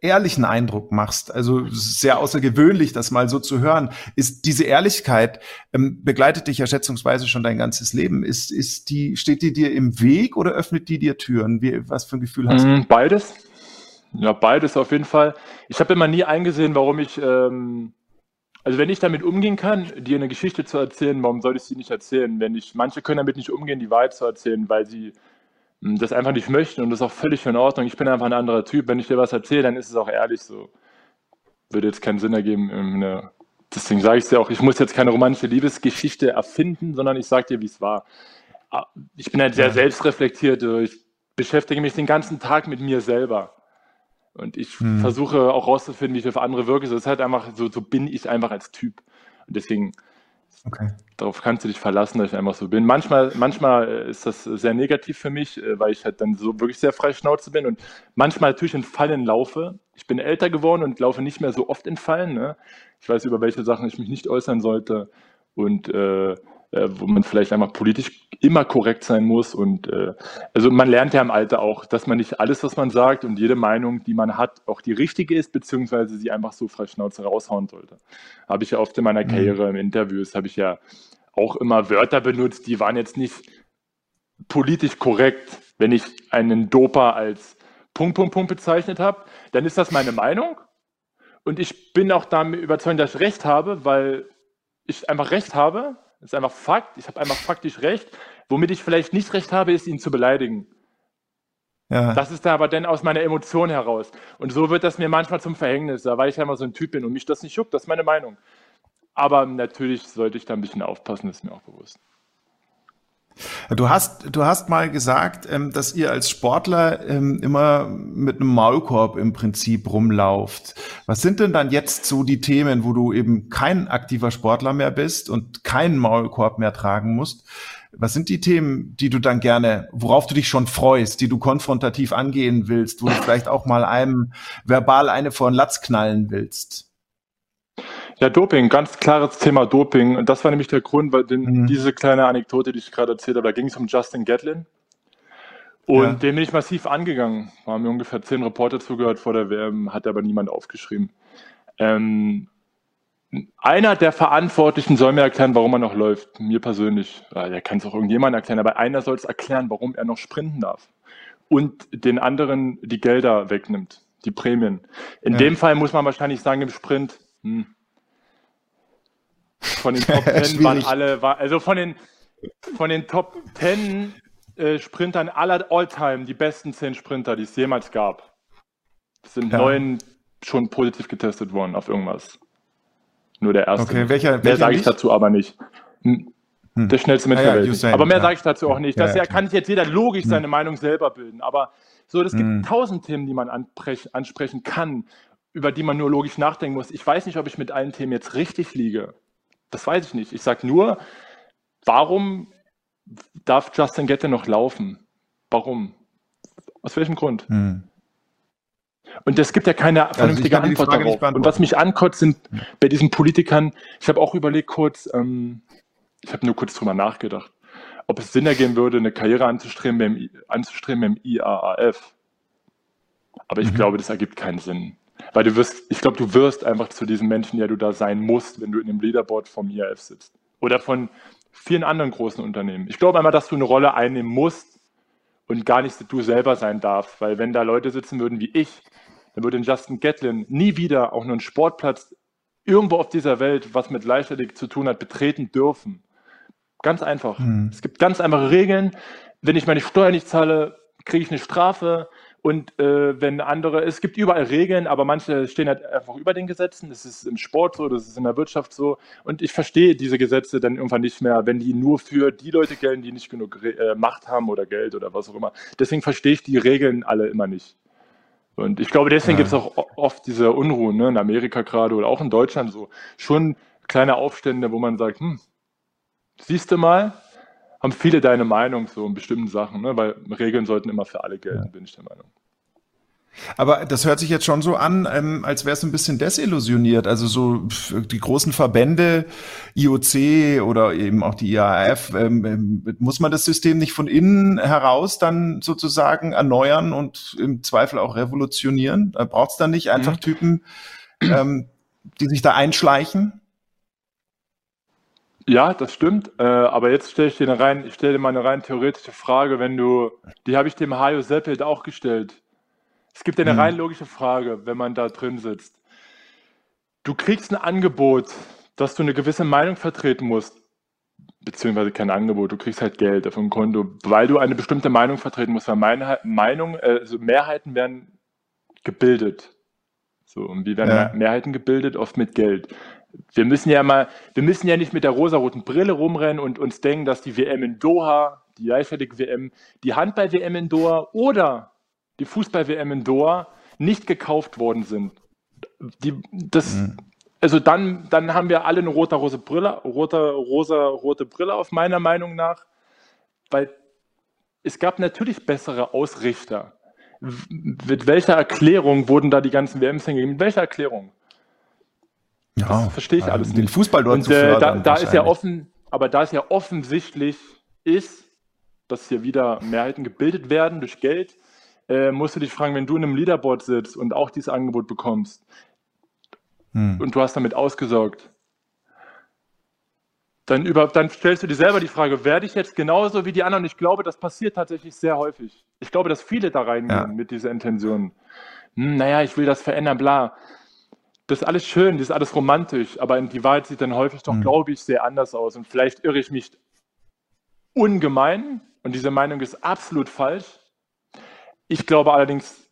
ehrlichen Eindruck machst. Also sehr außergewöhnlich, das mal so zu hören. Ist diese Ehrlichkeit ähm, begleitet dich ja schätzungsweise schon dein ganzes Leben. Ist, ist die, steht die dir im Weg oder öffnet die dir Türen? Wie, was für ein Gefühl hast du? Beides. Ja, beides auf jeden Fall. Ich habe immer nie eingesehen, warum ich, ähm, also wenn ich damit umgehen kann, dir eine Geschichte zu erzählen, warum soll ich sie nicht erzählen? Wenn ich, manche können damit nicht umgehen, die Wahrheit zu erzählen, weil sie das einfach nicht möchten und das ist auch völlig in Ordnung. Ich bin einfach ein anderer Typ. Wenn ich dir was erzähle, dann ist es auch ehrlich so. Würde jetzt keinen Sinn ergeben. Eine, deswegen sage ich es dir auch, ich muss jetzt keine romantische Liebesgeschichte erfinden, sondern ich sage dir, wie es war. Ah, ich bin halt sehr selbstreflektiert. Ich beschäftige mich den ganzen Tag mit mir selber. Und ich hm. versuche auch rauszufinden, wie ich auf andere wirke. Das ist halt einfach, so, so bin ich einfach als Typ. Und deswegen, okay. darauf kannst du dich verlassen, dass ich einfach so bin. Manchmal, manchmal ist das sehr negativ für mich, äh, weil ich halt dann so wirklich sehr frei Schnauze bin und manchmal natürlich in Fallen laufe. Ich bin älter geworden und laufe nicht mehr so oft in Fallen. Ne? Ich weiß, über welche Sachen ich mich nicht äußern sollte. Und äh, äh, wo man vielleicht einmal politisch immer korrekt sein muss. Und äh, also man lernt ja im Alter auch, dass man nicht alles, was man sagt und jede Meinung, die man hat, auch die richtige ist, beziehungsweise sie einfach so frei Schnauze raushauen sollte. Habe ich ja oft in meiner mhm. Karriere im Interviews, habe ich ja auch immer Wörter benutzt, die waren jetzt nicht politisch korrekt. Wenn ich einen Doper als Punkt, Punkt, Punkt bezeichnet habe, dann ist das meine Meinung. Und ich bin auch damit überzeugt, dass ich recht habe, weil ich einfach recht habe das ist einfach Fakt. Ich habe einfach faktisch recht. Womit ich vielleicht nicht recht habe, ist, ihn zu beleidigen. Ja. Das ist da aber dann aus meiner Emotion heraus. Und so wird das mir manchmal zum Verhängnis, weil ich ja immer so ein Typ bin und mich das nicht juckt. Das ist meine Meinung. Aber natürlich sollte ich da ein bisschen aufpassen, ist mir auch bewusst. Du hast, du hast mal gesagt, ähm, dass ihr als Sportler ähm, immer mit einem Maulkorb im Prinzip rumlauft. Was sind denn dann jetzt so die Themen, wo du eben kein aktiver Sportler mehr bist und keinen Maulkorb mehr tragen musst? Was sind die Themen, die du dann gerne, worauf du dich schon freust, die du konfrontativ angehen willst, wo du vielleicht auch mal einem verbal eine vor den Latz knallen willst? Ja, Doping, ganz klares Thema Doping. Und das war nämlich der Grund, weil den, mhm. diese kleine Anekdote, die ich gerade erzählt habe, da ging es um Justin Gatlin. Und ja. den bin ich massiv angegangen. Da haben mir ungefähr zehn Reporter zugehört vor der WM, hat aber niemand aufgeschrieben. Ähm, einer der Verantwortlichen soll mir erklären, warum er noch läuft. Mir persönlich. Ja, der kann es auch irgendjemand erklären, aber einer soll es erklären, warum er noch sprinten darf. Und den anderen die Gelder wegnimmt, die Prämien. In ja. dem Fall muss man wahrscheinlich sagen, im Sprint, hm, von den Top 10 waren alle, war, also von den, von den Top 10 äh, Sprintern aller All-Time, die besten 10 Sprinter, die es jemals gab, sind ja. neun schon positiv getestet worden auf irgendwas. Nur der erste. Okay, welcher, mehr sage ich dazu aber nicht. Hm. hm. Der schnellste Mensch ah, der Welt. aber mehr ja. sage ich dazu auch nicht. Das ja, kann sich jetzt jeder logisch hm. seine Meinung selber bilden. Aber so, es gibt hm. tausend Themen, die man ansprechen kann, über die man nur logisch nachdenken muss. Ich weiß nicht, ob ich mit allen Themen jetzt richtig liege. Das weiß ich nicht. Ich sage nur, warum darf Justin Gette noch laufen? Warum? Aus welchem Grund? Hm. Und es gibt ja keine also vernünftige also Antwort darauf. Und was mich ankotzt, sind bei diesen Politikern, ich habe auch überlegt kurz, ähm, ich habe nur kurz drüber nachgedacht, ob es Sinn ergeben würde, eine Karriere anzustreben beim, anzustreben beim IAAF. Aber ich mhm. glaube, das ergibt keinen Sinn. Weil du wirst, ich glaube, du wirst einfach zu diesem Menschen, der du da sein musst, wenn du in dem Leaderboard vom IAF sitzt. Oder von vielen anderen großen Unternehmen. Ich glaube einmal, dass du eine Rolle einnehmen musst und gar nicht du selber sein darfst. Weil wenn da Leute sitzen würden wie ich, dann würde Justin Gatlin nie wieder auch nur einen Sportplatz irgendwo auf dieser Welt, was mit Leichtathletik zu tun hat, betreten dürfen. Ganz einfach. Hm. Es gibt ganz einfache Regeln. Wenn ich meine Steuer nicht zahle, kriege ich eine Strafe. Und äh, wenn andere, es gibt überall Regeln, aber manche stehen halt einfach über den Gesetzen. Das ist im Sport so, das ist in der Wirtschaft so. Und ich verstehe diese Gesetze dann irgendwann nicht mehr, wenn die nur für die Leute gelten, die nicht genug äh, Macht haben oder Geld oder was auch immer. Deswegen verstehe ich die Regeln alle immer nicht. Und ich glaube, deswegen ja. gibt es auch oft diese Unruhen, ne, in Amerika gerade oder auch in Deutschland so. Schon kleine Aufstände, wo man sagt, hm, siehst du mal, haben viele deine Meinung so in bestimmten Sachen, ne? weil Regeln sollten immer für alle gelten, ja. bin ich der Meinung. Aber das hört sich jetzt schon so an, ähm, als wäre es ein bisschen desillusioniert. Also so die großen Verbände, IOC oder eben auch die IAF, ähm, ähm, muss man das System nicht von innen heraus dann sozusagen erneuern und im Zweifel auch revolutionieren? Da braucht es dann nicht einfach mhm. Typen, ähm, die sich da einschleichen? Ja, das stimmt. Äh, aber jetzt stelle ich dir eine rein, ich stelle dir mal eine rein theoretische Frage, wenn du, die habe ich dem Hajo Seppelt auch gestellt. Es gibt eine hm. rein logische Frage, wenn man da drin sitzt. Du kriegst ein Angebot, dass du eine gewisse Meinung vertreten musst, beziehungsweise kein Angebot, du kriegst halt Geld auf dem Konto, weil du eine bestimmte Meinung vertreten musst, weil meine Meinung, also Mehrheiten werden gebildet. So, und wie werden ja. Mehrheiten gebildet? Oft mit Geld wir müssen ja mal, wir müssen ja nicht mit der rosaroten Brille rumrennen und uns denken, dass die WM in Doha, die Leichtathletik-WM, die Handball-WM in Doha oder die Fußball-WM in Doha nicht gekauft worden sind. Die, das, mhm. Also dann, dann haben wir alle eine rote-rosa Brille, rote, rosa-rote Brille auf meiner Meinung nach, weil es gab natürlich bessere Ausrichter. Mit welcher Erklärung wurden da die ganzen WMs hingegeben? Mit welcher Erklärung? Ja, das verstehe ich alles den nicht. Fußball dort und, zu fördern. Äh, da, da ist ja offen, aber da es ja offensichtlich ist, dass hier wieder Mehrheiten gebildet werden durch Geld, äh, musst du dich fragen, wenn du in einem Leaderboard sitzt und auch dieses Angebot bekommst hm. und du hast damit ausgesorgt, dann, über, dann stellst du dir selber die Frage, werde ich jetzt genauso wie die anderen? Und ich glaube, das passiert tatsächlich sehr häufig. Ich glaube, dass viele da reingehen ja. mit dieser Intention. Hm, naja, ich will das verändern, bla das ist alles schön, das ist alles romantisch, aber die Wahrheit sieht dann häufig doch, mhm. glaube ich, sehr anders aus. Und vielleicht irre ich mich ungemein und diese Meinung ist absolut falsch. Ich glaube allerdings,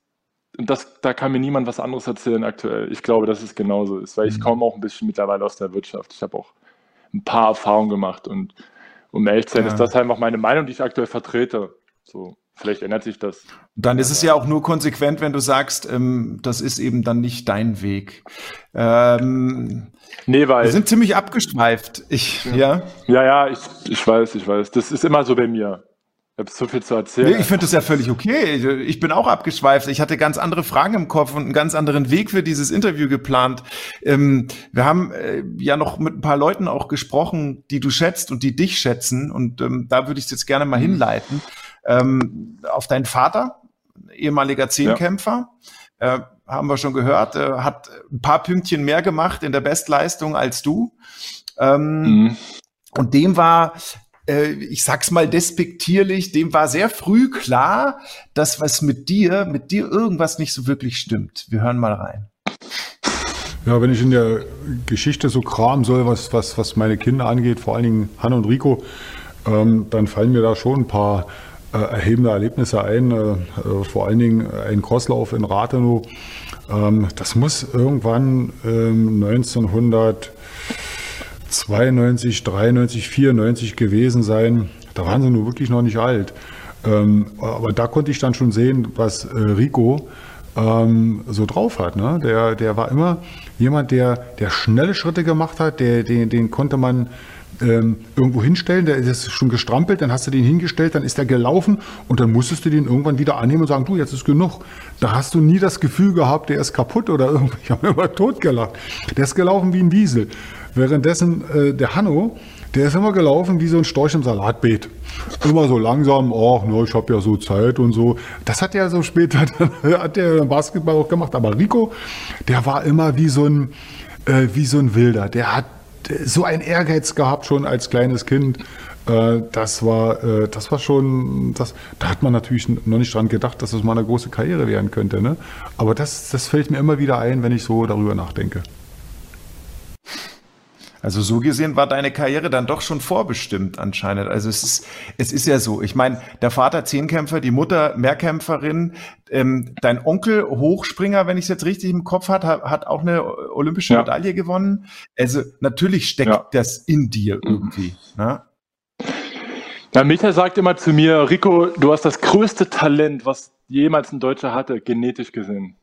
das, da kann mir niemand was anderes erzählen aktuell. Ich glaube, dass es genauso ist, weil ich mhm. komme auch ein bisschen mittlerweile aus der Wirtschaft. Ich habe auch ein paar Erfahrungen gemacht und, um ehrlich zu sein, ja. ist das einfach meine Meinung, die ich aktuell vertrete. So, vielleicht ändert sich das. Dann ist es ja auch nur konsequent, wenn du sagst, ähm, das ist eben dann nicht dein Weg. Ähm, nee, weil. Wir sind ziemlich abgeschweift. Ich, ja. Ja, ja, ich, ich weiß, ich weiß. Das ist immer so bei mir. Ich habe so viel zu erzählen. Nee, ich finde das ja völlig okay. Ich bin auch abgeschweift. Ich hatte ganz andere Fragen im Kopf und einen ganz anderen Weg für dieses Interview geplant. Ähm, wir haben äh, ja noch mit ein paar Leuten auch gesprochen, die du schätzt und die dich schätzen. Und ähm, da würde ich jetzt gerne mal mhm. hinleiten. Ähm, auf deinen Vater, ehemaliger Zehnkämpfer. Ja. Äh, haben wir schon gehört, äh, hat ein paar Pünktchen mehr gemacht in der Bestleistung als du. Ähm, mhm. Und dem war äh, ich sag's mal despektierlich, dem war sehr früh klar, dass was mit dir, mit dir irgendwas nicht so wirklich stimmt. Wir hören mal rein. Ja, wenn ich in der Geschichte so kramen soll, was, was, was meine Kinder angeht, vor allen Dingen Hanne und Rico, ähm, dann fallen mir da schon ein paar äh, erhebende Erlebnisse ein. Äh, äh vor allen Dingen ein Crosslauf in Rathenow. Ähm, das muss irgendwann ähm, 1900 92, 93, 94 gewesen sein. Da waren sie nur wirklich noch nicht alt. Ähm, aber da konnte ich dann schon sehen, was äh, Rico ähm, so drauf hat. Ne? Der, der war immer jemand, der, der schnelle Schritte gemacht hat, der, den, den konnte man ähm, irgendwo hinstellen, der ist schon gestrampelt, dann hast du den hingestellt, dann ist der gelaufen und dann musstest du den irgendwann wieder annehmen und sagen, du, jetzt ist genug. Da hast du nie das Gefühl gehabt, der ist kaputt oder irgendwie, ich habe immer totgelacht. Der ist gelaufen wie ein Wiesel. Währenddessen äh, der Hanno, der ist immer gelaufen wie so ein Storch im Salatbeet. Immer so langsam, ach, ne, ich habe ja so Zeit und so. Das hat er so später, hat der Basketball auch gemacht. Aber Rico, der war immer wie so ein, äh, wie so ein Wilder. Der hat so ein Ehrgeiz gehabt schon als kleines Kind. Äh, das war, äh, das war schon, das, da hat man natürlich noch nicht dran gedacht, dass das mal eine große Karriere werden könnte. Ne? Aber das, das fällt mir immer wieder ein, wenn ich so darüber nachdenke. Also so gesehen war deine Karriere dann doch schon vorbestimmt anscheinend. Also es ist, es ist ja so. Ich meine, der Vater Zehnkämpfer, die Mutter Mehrkämpferin, ähm, dein Onkel Hochspringer, wenn ich es jetzt richtig im Kopf hat, hat auch eine olympische ja. Medaille gewonnen. Also natürlich steckt ja. das in dir irgendwie. Mhm. Ne? Ja, Michael sagt immer zu mir, Rico, du hast das größte Talent, was jemals ein Deutscher hatte, genetisch gesehen.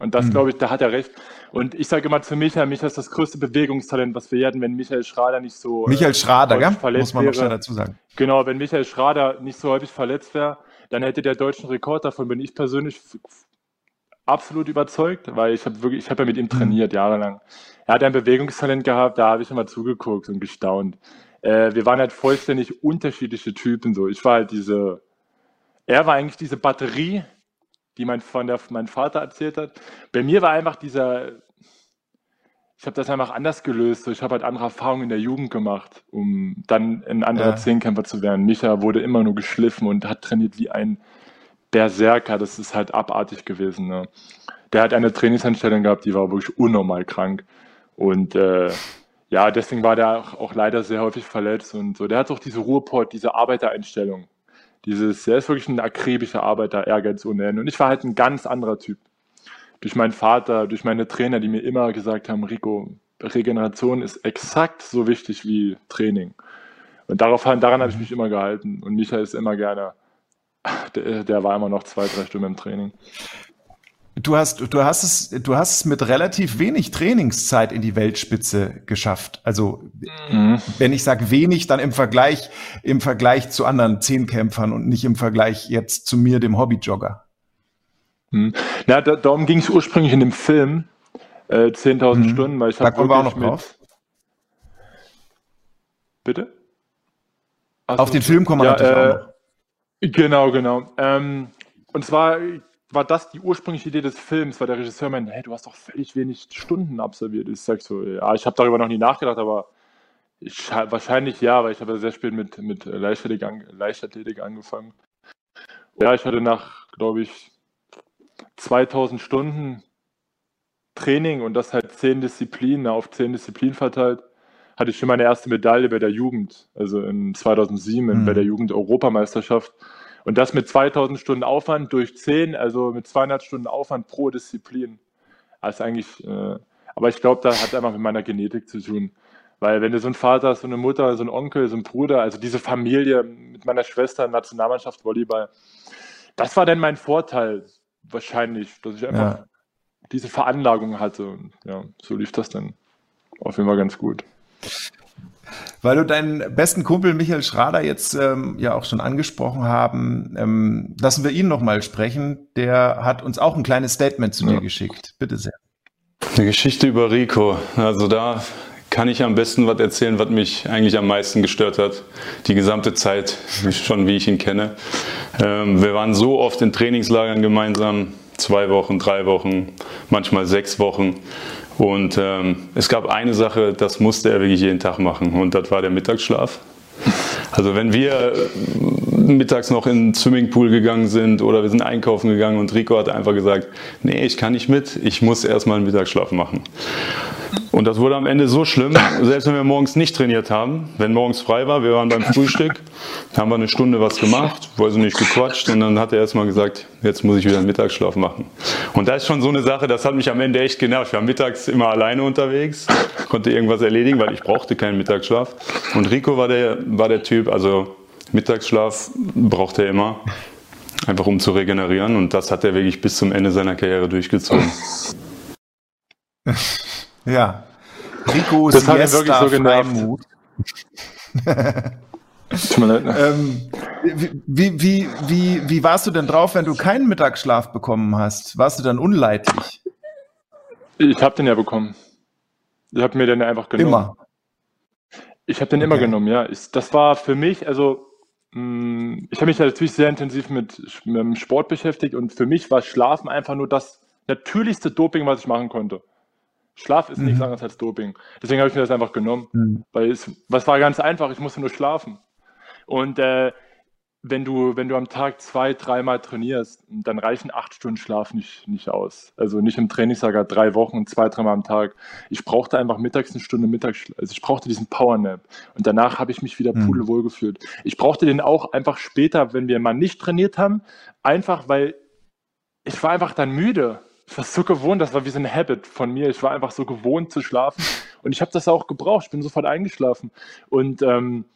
Und das, mhm. glaube ich, da hat er recht. Und ich sage immer zu Michael, Michael ist das größte Bewegungstalent, was wir hätten, wenn Michael Schrader nicht so. Äh, Michael Schrader, ja? muss man noch schnell dazu sagen. Genau, wenn Michael Schrader nicht so häufig verletzt wäre, dann hätte der deutschen Rekord, davon bin ich persönlich absolut überzeugt, weil ich habe wirklich, ich habe ja mit ihm mhm. trainiert, jahrelang. Er hat ein Bewegungstalent gehabt, da habe ich immer zugeguckt und gestaunt. Äh, wir waren halt vollständig unterschiedliche Typen so. Ich war halt diese, er war eigentlich diese Batterie, die mein, von der, mein Vater erzählt hat. Bei mir war einfach dieser, ich habe das einfach anders gelöst. So, ich habe halt andere Erfahrungen in der Jugend gemacht, um dann ein anderer ja. Zehnkämpfer zu werden. Micha wurde immer nur geschliffen und hat trainiert wie ein Berserker. Das ist halt abartig gewesen. Ne? Der hat eine Trainingseinstellung gehabt, die war wirklich unnormal krank. Und äh, ja, deswegen war der auch, auch, leider sehr häufig verletzt und so. Der hat auch diese Ruheport, diese Arbeitereinstellung. Dieses, er ist wirklich ein akribischer Arbeiter, Ehrgeiz ohne Ende. Und ich war halt ein ganz anderer Typ. Durch meinen Vater, durch meine Trainer, die mir immer gesagt haben, Rico, Regeneration ist exakt so wichtig wie Training. Und darauf, daran habe ich mich immer gehalten. Und Michael ist immer gerne, der, der war immer noch zwei, drei Stunden im Training. Du hast, du hast es, du hast es mit relativ wenig Trainingszeit in die Weltspitze geschafft. Also, mhm. wenn ich sage wenig, dann im Vergleich, im Vergleich zu anderen Zehnkämpfern und nicht im Vergleich jetzt zu mir, dem Hobbyjogger. Mhm. Ja, da, darum ging es ursprünglich in dem Film, äh, 10.000 mhm. Stunden, weil ich habe. Kommen wir auch noch drauf. Bitte? Achso, Auf den Film kommen wir ja, natürlich äh, auch noch. Genau, genau. Ähm, und zwar war das die ursprüngliche Idee des Films, weil der Regisseur meinte, hey, du hast doch völlig wenig Stunden absolviert. Ich sag so, ja, ich habe darüber noch nie nachgedacht, aber ich, wahrscheinlich ja, weil ich habe sehr spät mit, mit Leichtathletik, an, Leichtathletik angefangen. Ja, ich hatte nach, glaube ich, 2000 Stunden Training und das halt zehn Disziplinen auf zehn Disziplinen verteilt, hatte ich schon meine erste Medaille bei der Jugend, also in 2007 mhm. bei der Jugend-Europameisterschaft. Und das mit 2000 Stunden Aufwand durch 10, also mit 200 Stunden Aufwand pro Disziplin. Also eigentlich, äh, aber ich glaube, da hat einfach mit meiner Genetik zu tun. Weil wenn du so einen Vater hast, so eine Mutter, so einen Onkel, so einen Bruder, also diese Familie mit meiner Schwester, Nationalmannschaft Volleyball, das war dann mein Vorteil wahrscheinlich, dass ich einfach ja. diese Veranlagung hatte. Und ja, so lief das dann auf jeden Fall ganz gut. Weil du deinen besten Kumpel Michael Schrader jetzt ähm, ja auch schon angesprochen haben, ähm, lassen wir ihn nochmal sprechen. Der hat uns auch ein kleines Statement zu ja. dir geschickt. Bitte sehr. Eine Geschichte über Rico. Also da kann ich am besten was erzählen, was mich eigentlich am meisten gestört hat. Die gesamte Zeit, schon wie ich ihn kenne. Ähm, wir waren so oft in Trainingslagern gemeinsam, zwei Wochen, drei Wochen, manchmal sechs Wochen. Und ähm, es gab eine Sache, das musste er wirklich jeden Tag machen und das war der Mittagsschlaf. Also wenn wir äh, mittags noch in den Swimmingpool gegangen sind oder wir sind einkaufen gegangen und Rico hat einfach gesagt, nee, ich kann nicht mit, ich muss erstmal einen Mittagsschlaf machen. Und das wurde am Ende so schlimm, selbst wenn wir morgens nicht trainiert haben, wenn morgens frei war, wir waren beim Frühstück, haben wir eine Stunde was gemacht, also nicht gequatscht und dann hat er erstmal gesagt, jetzt muss ich wieder einen Mittagsschlaf machen. Und da ist schon so eine Sache, das hat mich am Ende echt genervt. Ich war mittags immer alleine unterwegs, konnte irgendwas erledigen, weil ich brauchte keinen Mittagsschlaf. Und Rico war der, war der Typ, also Mittagsschlaf brauchte er immer, einfach um zu regenerieren und das hat er wirklich bis zum Ende seiner Karriere durchgezogen. Ja. Rico das hat wirklich so genervt. Ne? ähm, wie, wie, wie, wie warst du denn drauf, wenn du keinen Mittagsschlaf bekommen hast? Warst du dann unleidlich? Ich habe den ja bekommen. Ich habe mir den einfach genommen. Immer. Ich habe den okay. immer genommen, ja. Ich, das war für mich, also mh, mm, ich habe mich natürlich sehr intensiv mit, mit dem Sport beschäftigt und für mich war Schlafen einfach nur das natürlichste Doping, was ich machen konnte. Schlaf ist mhm. nichts anderes als Doping. Deswegen habe ich mir das einfach genommen. Mhm. Weil es was war ganz einfach, ich musste nur schlafen. Und äh, wenn du, wenn du am Tag zwei, dreimal trainierst, dann reichen acht Stunden Schlaf nicht, nicht aus. Also nicht im Trainingslager drei Wochen und zwei, dreimal am Tag. Ich brauchte einfach mittags eine Stunde Mittagsschlaf. Also ich brauchte diesen Powernap. Und danach habe ich mich wieder mhm. pudelwohl gefühlt. Ich brauchte den auch einfach später, wenn wir mal nicht trainiert haben, einfach weil ich war einfach dann müde ich war so gewohnt, das war wie so ein Habit von mir. Ich war einfach so gewohnt zu schlafen und ich habe das auch gebraucht. Ich bin sofort eingeschlafen. Und ähm,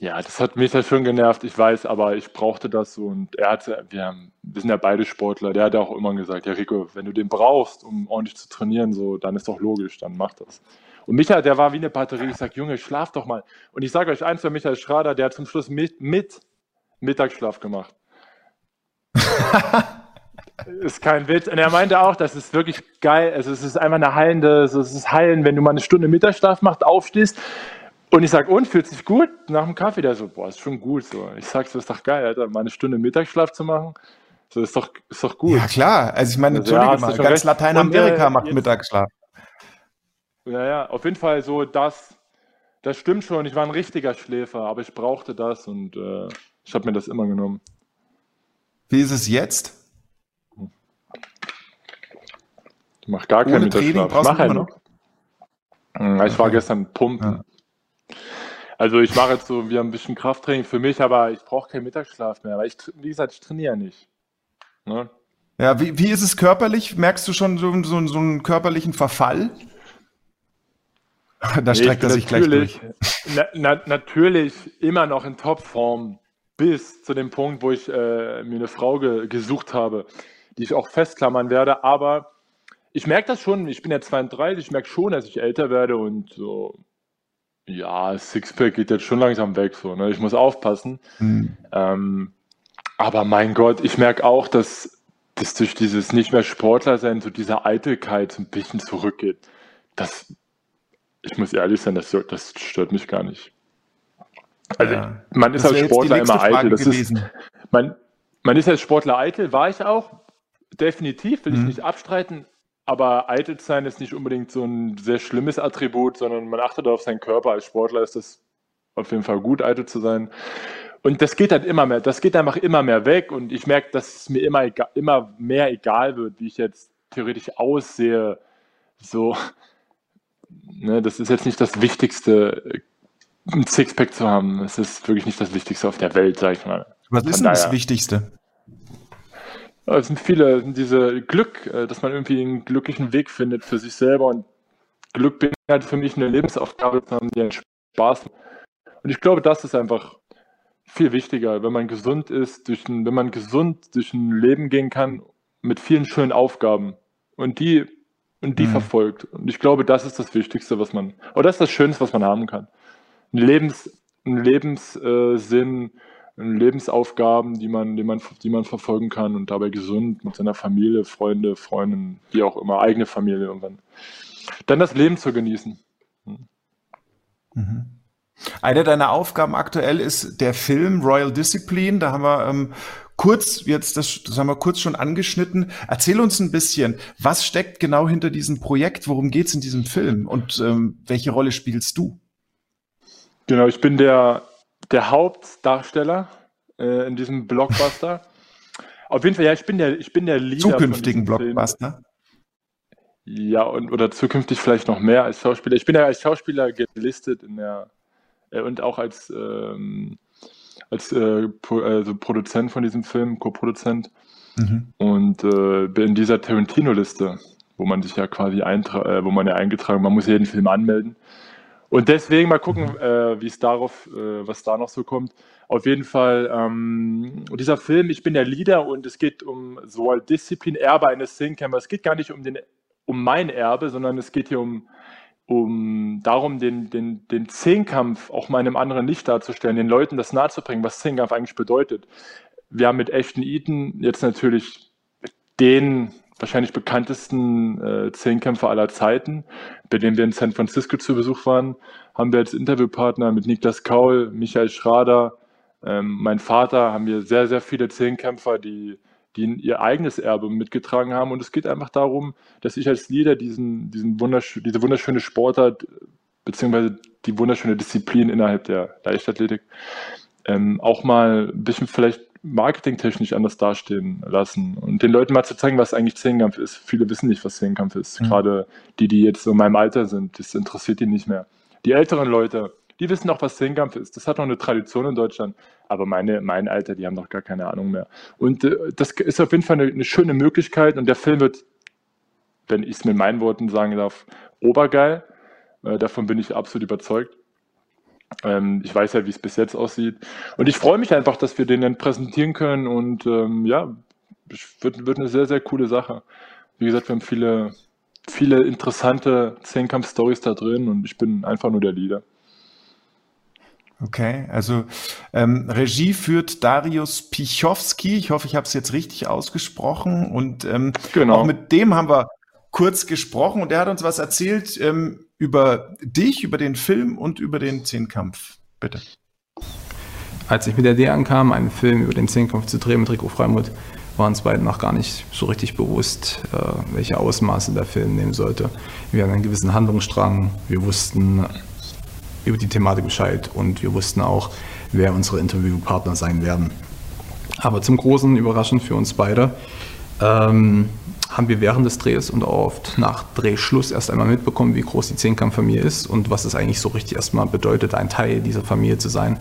ja, das hat mich halt schon genervt, ich weiß, aber ich brauchte das so. Und er hatte, wir, wir sind ja beide Sportler, der hat auch immer gesagt, ja Rico, wenn du den brauchst, um ordentlich zu trainieren, so, dann ist doch logisch, dann mach das. Und Michael, der war wie eine Batterie. Ich sage, Junge, schlaf doch mal. Und ich sage euch eins, für Michael Schrader, der hat zum Schluss mit, mit Mittagsschlaf gemacht. ist kein Witz. Und er meinte auch, das ist wirklich geil. Also es ist einfach eine heilende, also es ist heilen, wenn du mal eine Stunde Mittagsschlaf machst, aufstehst. Und ich sag, und fühlt sich gut? Nach dem Kaffee, der so, boah, ist schon gut. So. Ich sag, so ist doch geil, Alter, mal eine Stunde Mittagsschlaf zu machen. So ist doch, ist doch gut. Ja, klar. Also ich meine, also, Entschuldige ja, mal, ganz recht. Lateinamerika und, äh, macht jetzt, Mittagsschlaf. Ja, ja, auf jeden Fall so das, das stimmt schon. Ich war ein richtiger Schläfer, aber ich brauchte das und äh, ich habe mir das immer genommen. Wie ist es jetzt? Ich mache gar keinen Mittagsschlaf. Ich mache halt noch. Hm, ich war gestern pumpen. Ja. Also ich mache jetzt so, wir haben ein bisschen Krafttraining für mich, aber ich brauche keinen Mittagsschlaf mehr, weil ich, wie gesagt, ich trainiere nicht. Ne? Ja, wie, wie ist es körperlich? Merkst du schon so, so, so einen körperlichen Verfall? Da nee, streckt er sich gleich durch. Na, na, natürlich immer noch in Topform bis zu dem Punkt, wo ich äh, mir eine Frau ge gesucht habe, die ich auch festklammern werde, aber ich merke das schon, ich bin ja 32, ich merke schon, dass ich älter werde und so, ja, Sixpack geht jetzt schon langsam weg, so, ne? Ich muss aufpassen. Mhm. Ähm, aber mein Gott, ich merke auch, dass das durch dieses nicht mehr Sportler sein, so diese Eitelkeit so ein bisschen zurückgeht. Das, ich muss ehrlich sein, das, das stört mich gar nicht. Also ja. man ist als Sportler immer eitel. Das ist, man, man ist als Sportler eitel, war ich auch. Definitiv, will mhm. ich nicht abstreiten. Aber eitel sein ist nicht unbedingt so ein sehr schlimmes Attribut, sondern man achtet auf seinen Körper. Als Sportler ist das auf jeden Fall gut, eitel zu sein. Und das geht halt immer mehr, das geht einfach immer mehr weg und ich merke, dass es mir immer, immer mehr egal wird, wie ich jetzt theoretisch aussehe. So, ne, das ist jetzt nicht das Wichtigste, ein Sixpack zu haben. Das ist wirklich nicht das Wichtigste auf der Welt, sag ich mal. Was Von ist denn das Wichtigste? Es sind viele, diese Glück, äh, dass man irgendwie einen glücklichen Weg findet für sich selber und Glück beinhaltet für mich eine Lebensaufgabe die einen Spaß macht. Und ich glaube, das ist einfach viel wichtiger, wenn man gesund ist, durch ein, wenn man gesund durch ein Leben gehen kann mit vielen schönen Aufgaben und die und die mhm. verfolgt. Und ich glaube, das ist das Wichtigste, was man, oder das ist das Schönste, was man haben kann. Ein Lebens, ein Lebenssinn, äh, Lebensaufgaben, die man, die man, die man verfolgen kann und dabei gesund mit seiner Familie, Freunde, Freundinnen, wie auch immer, eigene Familie irgendwann. Dann das Leben zu genießen. Mhm. mhm. Eine deiner Aufgaben aktuell ist der Film Royal Discipline. Da haben wir ähm, kurz jetzt, das, das haben wir kurz schon angeschnitten. Erzähl uns ein bisschen, was steckt genau hinter diesem Projekt? Worum geht's in diesem Film? Und ähm, welche Rolle spielst du? Genau, ich bin der, der Hauptdarsteller äh, in diesem Blockbuster. Auf jeden Fall, ja, ich bin der, ich bin der Leader. Zukünftigen Blockbuster. Film. Ja, und, oder zukünftig vielleicht noch mehr als Schauspieler. Ich bin ja als Schauspieler gelistet in der äh, und auch als, ähm, als äh, also Produzent von diesem Film, Co-Produzent. Mhm. Und äh, bin in dieser Tarantino-Liste, wo man sich ja quasi eintra äh, wo man ja eingetragen, man muss jeden Film anmelden. Und deswegen mal gucken, äh, wie es darauf, äh, was da noch so kommt. Auf jeden Fall, ähm, dieser Film, ich bin der Leader und es geht um so Disziplin, Erbe eines Singcampers. Es geht gar nicht um, den, um mein Erbe, sondern es geht hier um um darum, den, den, den Zehnkampf auch mal in einem anderen Licht darzustellen, den Leuten das nahezubringen, was Zehnkampf eigentlich bedeutet. Wir haben mit Ashton Eaton jetzt natürlich den wahrscheinlich bekanntesten äh, Zehnkämpfer aller Zeiten, bei dem wir in San Francisco zu Besuch waren, haben wir als Interviewpartner mit Niklas Kaul, Michael Schrader, ähm, mein Vater, haben wir sehr, sehr viele Zehnkämpfer, die die ihr eigenes Erbe mitgetragen haben. Und es geht einfach darum, dass ich als Leader diesen, diesen wundersch diese wunderschöne Sportart, beziehungsweise die wunderschöne Disziplin innerhalb der Leichtathletik, ähm, auch mal ein bisschen vielleicht marketingtechnisch anders dastehen lassen und den Leuten mal zu zeigen, was eigentlich Zehnkampf ist. Viele wissen nicht, was Zehnkampf ist. Mhm. Gerade die, die jetzt so in meinem Alter sind, das interessiert die nicht mehr. Die älteren Leute, die wissen auch, was Zehnkampf ist. Das hat noch eine Tradition in Deutschland. Aber meine, mein Alter, die haben noch gar keine Ahnung mehr. Und äh, das ist auf jeden Fall eine, eine, schöne Möglichkeit. Und der Film wird, wenn ich es mit meinen Worten sagen darf, obergeil. Äh, davon bin ich absolut überzeugt. Ähm, ich weiß ja, wie es bis jetzt aussieht. Und ich freue mich einfach, dass wir den dann präsentieren können. Und ähm, ja, es wird, wird eine sehr, sehr coole Sache. Wie gesagt, wir haben viele, viele interessante Zehnkampf-Stories da drin und ich bin einfach nur der Leader. Okay, also ähm, Regie führt Darius Pichowski. Ich hoffe, ich habe es jetzt richtig ausgesprochen. Und ähm, genau. auch mit dem haben wir kurz gesprochen und er hat uns was erzählt ähm, über dich, über den Film und über den Zehnkampf. Bitte. Als ich mit der Idee ankam, einen Film über den Zehnkampf zu drehen mit Rico Freimuth, war uns beiden noch gar nicht so richtig bewusst, äh, welche Ausmaße der Film nehmen sollte. Wir hatten einen gewissen Handlungsstrang, wir wussten, über die Thematik Bescheid und wir wussten auch, wer unsere Interviewpartner sein werden. Aber zum großen Überraschen für uns beide ähm, haben wir während des Drehs und auch oft nach Drehschluss erst einmal mitbekommen, wie groß die Zehnkampffamilie ist und was es eigentlich so richtig erstmal bedeutet, ein Teil dieser Familie zu sein.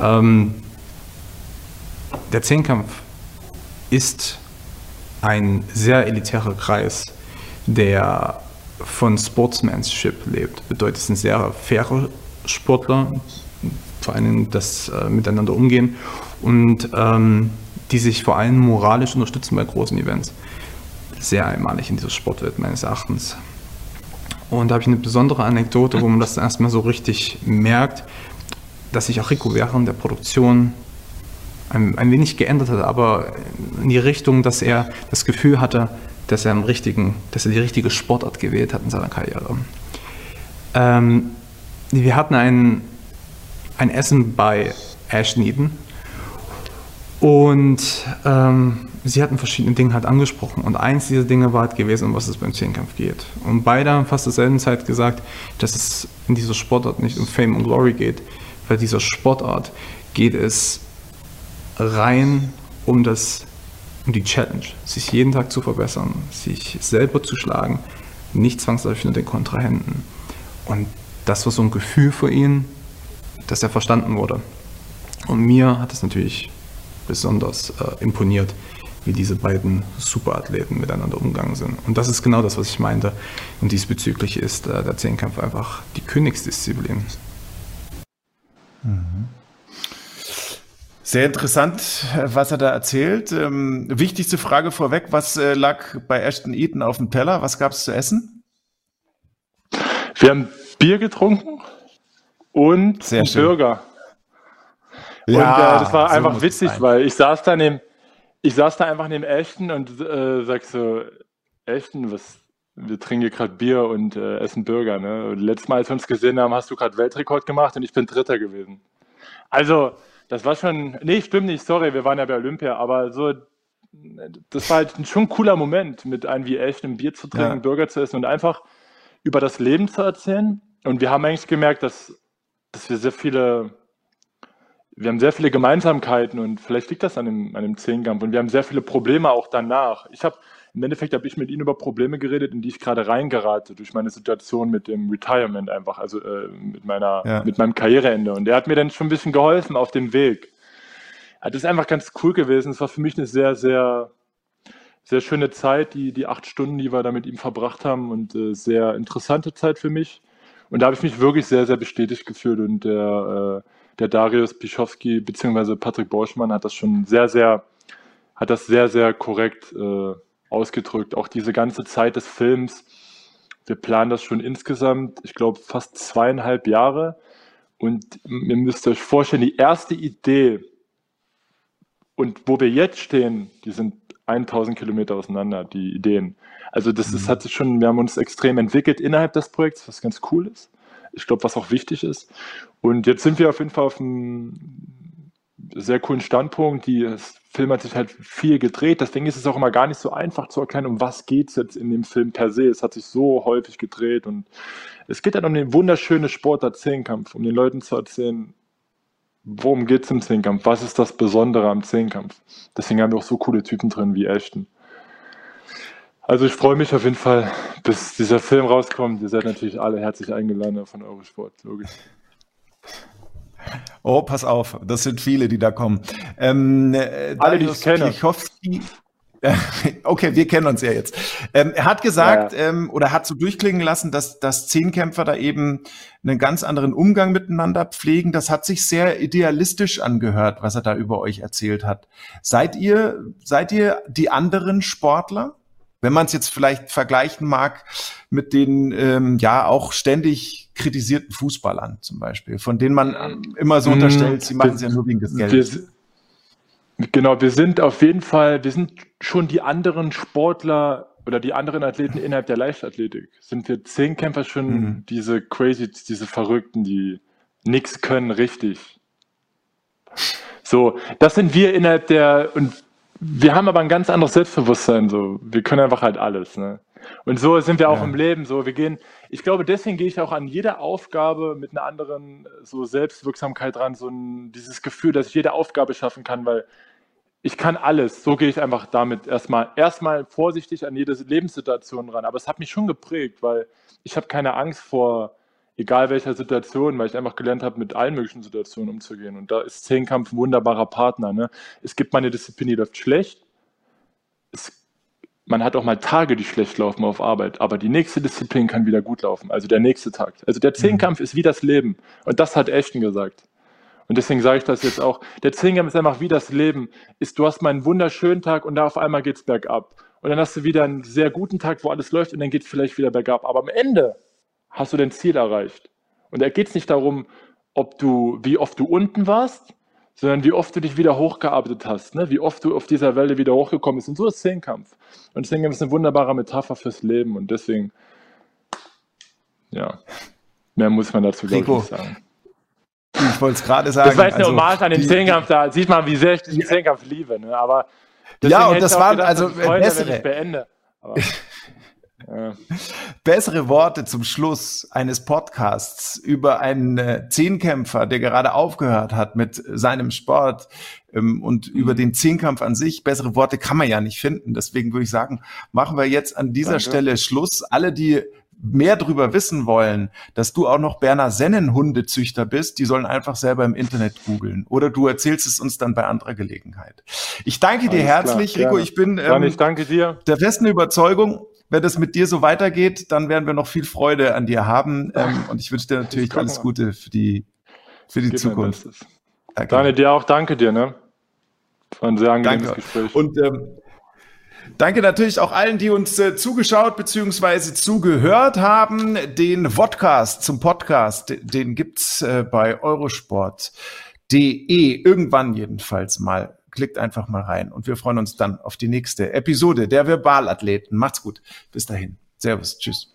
Ähm, der Zehnkampf ist ein sehr elitärer Kreis, der von Sportsmanship lebt. Bedeutet, es sind sehr faire Sportler, vor allem das äh, Miteinander umgehen und ähm, die sich vor allem moralisch unterstützen bei großen Events. Sehr einmalig in dieser Sportwelt meines Erachtens. Und da habe ich eine besondere Anekdote, wo man das erstmal so richtig merkt, dass sich auch Rico während der Produktion ein, ein, wenig geändert hat, aber in die Richtung, dass er das Gefühl hatte, dass er, im richtigen, dass er die richtige Sportart gewählt hat in seiner Karriere. Ähm, wir hatten ein, ein Essen bei Ashton Eden und ähm, sie hatten verschiedene Dinge halt angesprochen. Und eins dieser Dinge war halt gewesen, um was es beim Zehnkampf geht. Und beide haben fast zur selben Zeit gesagt, dass es in dieser Sportart nicht um Fame und Glory geht. Bei dieser Sportart geht es rein um, das, um die Challenge, sich jeden Tag zu verbessern, sich selber zu schlagen, nicht zwangsläufig nur den Kontrahenten. Und das war so ein Gefühl für ihn, dass er verstanden wurde. Und mir hat es natürlich besonders äh, imponiert, wie diese beiden Superathleten miteinander umgegangen sind. Und das ist genau das, was ich meinte. Und diesbezüglich ist äh, der Zehnkampf einfach die Königsdisziplin. Mhm. Sehr interessant, was er da erzählt. Ähm, wichtigste Frage vorweg, was äh, lag bei Ashton Eaton auf dem Teller? Was gab es zu essen? Wir haben Bier getrunken und Sehr schön. Burger. Ja, und äh, das war so einfach witzig, sein. weil ich saß da neben, ich saß da einfach neben Ashton und äh, sag so, Ashton, was, wir trinken hier gerade Bier und äh, essen Burger, ne? Und letztes Mal, als wir uns gesehen haben, hast du gerade Weltrekord gemacht und ich bin Dritter gewesen. Also, das war schon, nee, stimmt nicht, sorry, wir waren ja bei Olympia, aber so, das war halt schon ein cooler Moment, mit einem wie Ashton ein Bier zu trinken, Ja. Burger zu essen und einfach über das Leben zu erzählen. Und wir haben eigentlich gemerkt, dass, dass wir sehr viele, wir haben sehr viele Gemeinsamkeiten und vielleicht liegt das an dem, an dem Zehnkampf und wir haben sehr viele Probleme auch danach. Ich habe, im Endeffekt habe ich mit ihm über Probleme geredet, in die ich gerade reingerate durch meine Situation mit dem Retirement einfach, also äh, mit meiner, Ja. mit meinem Karriereende. Und er hat mir dann schon ein bisschen geholfen auf dem Weg. Ja, das ist einfach ganz cool gewesen. Es war für mich eine sehr, sehr, sehr schöne Zeit, die, die acht Stunden, die wir da mit ihm verbracht haben und äh, sehr interessante Zeit für mich. Und da habe ich mich wirklich sehr, sehr bestätigt gefühlt und der, äh, der Darius Pischowski bzw. Patrick Borschmann hat das schon sehr, sehr, hat das sehr, sehr korrekt äh, ausgedrückt. Auch diese ganze Zeit des Films. Wir planen das schon insgesamt, ich glaube, fast zweieinhalb Jahre. Und ihr müsst euch vorstellen, die erste Idee und wo wir jetzt stehen, die sind 1000 Kilometer auseinander, die Ideen. Also das ist, hat sich schon, wir haben uns extrem entwickelt innerhalb des Projekts, was ganz cool ist. Ich glaube, was auch wichtig ist. Und jetzt sind wir auf jeden Fall auf einem sehr coolen Standpunkt. Die, das Film hat sich halt viel gedreht, deswegen ist es auch immer gar nicht so einfach zu erklären, um was geht es jetzt in dem Film per se. Es hat sich so häufig gedreht und es geht dann um den wunderschönen Sportart Zehnkampf, um den Leuten zu erzählen, worum geht es im Zehnkampf, was ist das Besondere am Zehnkampf. Deswegen haben wir auch so coole Typen drin wie Ashton. Also ich freue mich auf jeden Fall, bis dieser Film rauskommt. Ihr seid natürlich alle herzlich eingeladen von Eurosport, logisch. Oh, pass auf, das sind viele, die da kommen. Ähm, äh, Alle, die ich kenne. Okay, wir kennen uns ja jetzt. Ähm, er hat gesagt Ja, Ähm, oder hat so durchklingen lassen, dass, dass Zehnkämpfer da eben einen ganz anderen Umgang miteinander pflegen. Das hat sich sehr idealistisch angehört, was er da über euch erzählt hat. Seid ihr, seid ihr die anderen Sportler? Wenn man es jetzt vielleicht vergleichen mag mit den ähm, ja auch ständig kritisierten Fußballern zum Beispiel, von denen man ähm, immer so Mm, unterstellt, sie machen es ja nur wegen des Geldes. genau, wir sind auf jeden Fall, wir sind schon die anderen Sportler oder die anderen Athleten innerhalb der Leichtathletik. Sind wir Zehnkämpfer schon Mhm. diese crazy, diese Verrückten, die nichts können richtig. So, das sind wir innerhalb der, und wir haben aber ein ganz anderes Selbstbewusstsein, so. Wir können einfach halt alles, ne? Und so sind wir auch Ja. im Leben, so. Wir gehen, ich glaube, deswegen gehe ich auch an jede Aufgabe mit einer anderen, so Selbstwirksamkeit ran, so ein, dieses Gefühl, dass ich jede Aufgabe schaffen kann, weil ich kann alles. So gehe ich einfach damit erstmal, erstmal vorsichtig an jede Lebenssituation ran. Aber es hat mich schon geprägt, weil ich habe keine Angst vor egal welcher Situation, weil ich einfach gelernt habe, mit allen möglichen Situationen umzugehen. Und da ist Zehnkampf ein wunderbarer Partner. Ne? Es gibt mal eine Disziplin, die läuft schlecht. Es, man hat auch mal Tage, die schlecht laufen auf Arbeit, aber die nächste Disziplin kann wieder gut laufen. Also der nächste Tag. Also der Zehnkampf ist wie das Leben. Und das hat Ashton gesagt. Und deswegen sage ich das jetzt auch. Der Zehnkampf ist einfach wie das Leben. Ist, du hast mal einen wunderschönen Tag und da auf einmal geht es bergab. Und dann hast du wieder einen sehr guten Tag, wo alles läuft und dann geht es vielleicht wieder bergab. Aber am Ende hast du dein Ziel erreicht. Und da geht es nicht darum, ob du, wie oft du unten warst, sondern wie oft du dich wieder hochgearbeitet hast, ne? wie oft du auf dieser Welle wieder hochgekommen bist. Und so ist Zehnkampf. Und Zehnkampf ist eine wunderbare Metapher fürs Leben. Und deswegen, ja, mehr muss man dazu, glaube ich, Rico, nicht sagen. Ich wollte es gerade sagen. Das war jetzt eine also, Hommage an den die- Zehnkampf, da sieht man, wie sehr ich diesen Zehnkampf liebe. Ne? Aber Ja, und das gedacht, also dass ich bessere. Wenn ich beende. Aber, ja. bessere Worte zum Schluss eines Podcasts über einen äh, Zehnkämpfer, der gerade aufgehört hat mit seinem Sport ähm, und über den Zehnkampf an sich. Bessere Worte kann man ja nicht finden. Deswegen würde ich sagen, machen wir jetzt an dieser Danke. Stelle Schluss. Alle, die mehr drüber wissen wollen, dass du auch noch Berner Sennen Hundezüchter bist, die sollen einfach selber im Internet googeln. Oder du erzählst es uns dann bei anderer Gelegenheit. Ich danke dir Alles herzlich, klar, Rico. Ich bin ähm, ich danke dir. der festen Überzeugung, wenn das mit dir so weitergeht, dann werden wir noch viel Freude an dir haben. Ähm, und ich wünsche dir natürlich alles. Gute für die, für die Gib Zukunft. Danke. Daniel, dir auch danke dir, ne? Das war ein sehr angenehmes Danke. Gespräch. Und ähm, danke natürlich auch allen, die uns äh, zugeschaut bzw. zugehört haben. Den Vodcast zum Podcast, den gibt's äh, bei eurosport.de irgendwann jedenfalls mal. Klickt einfach mal rein und wir freuen uns dann auf die nächste Episode der Verbalathleten. Macht's gut. Bis dahin. Servus. Tschüss.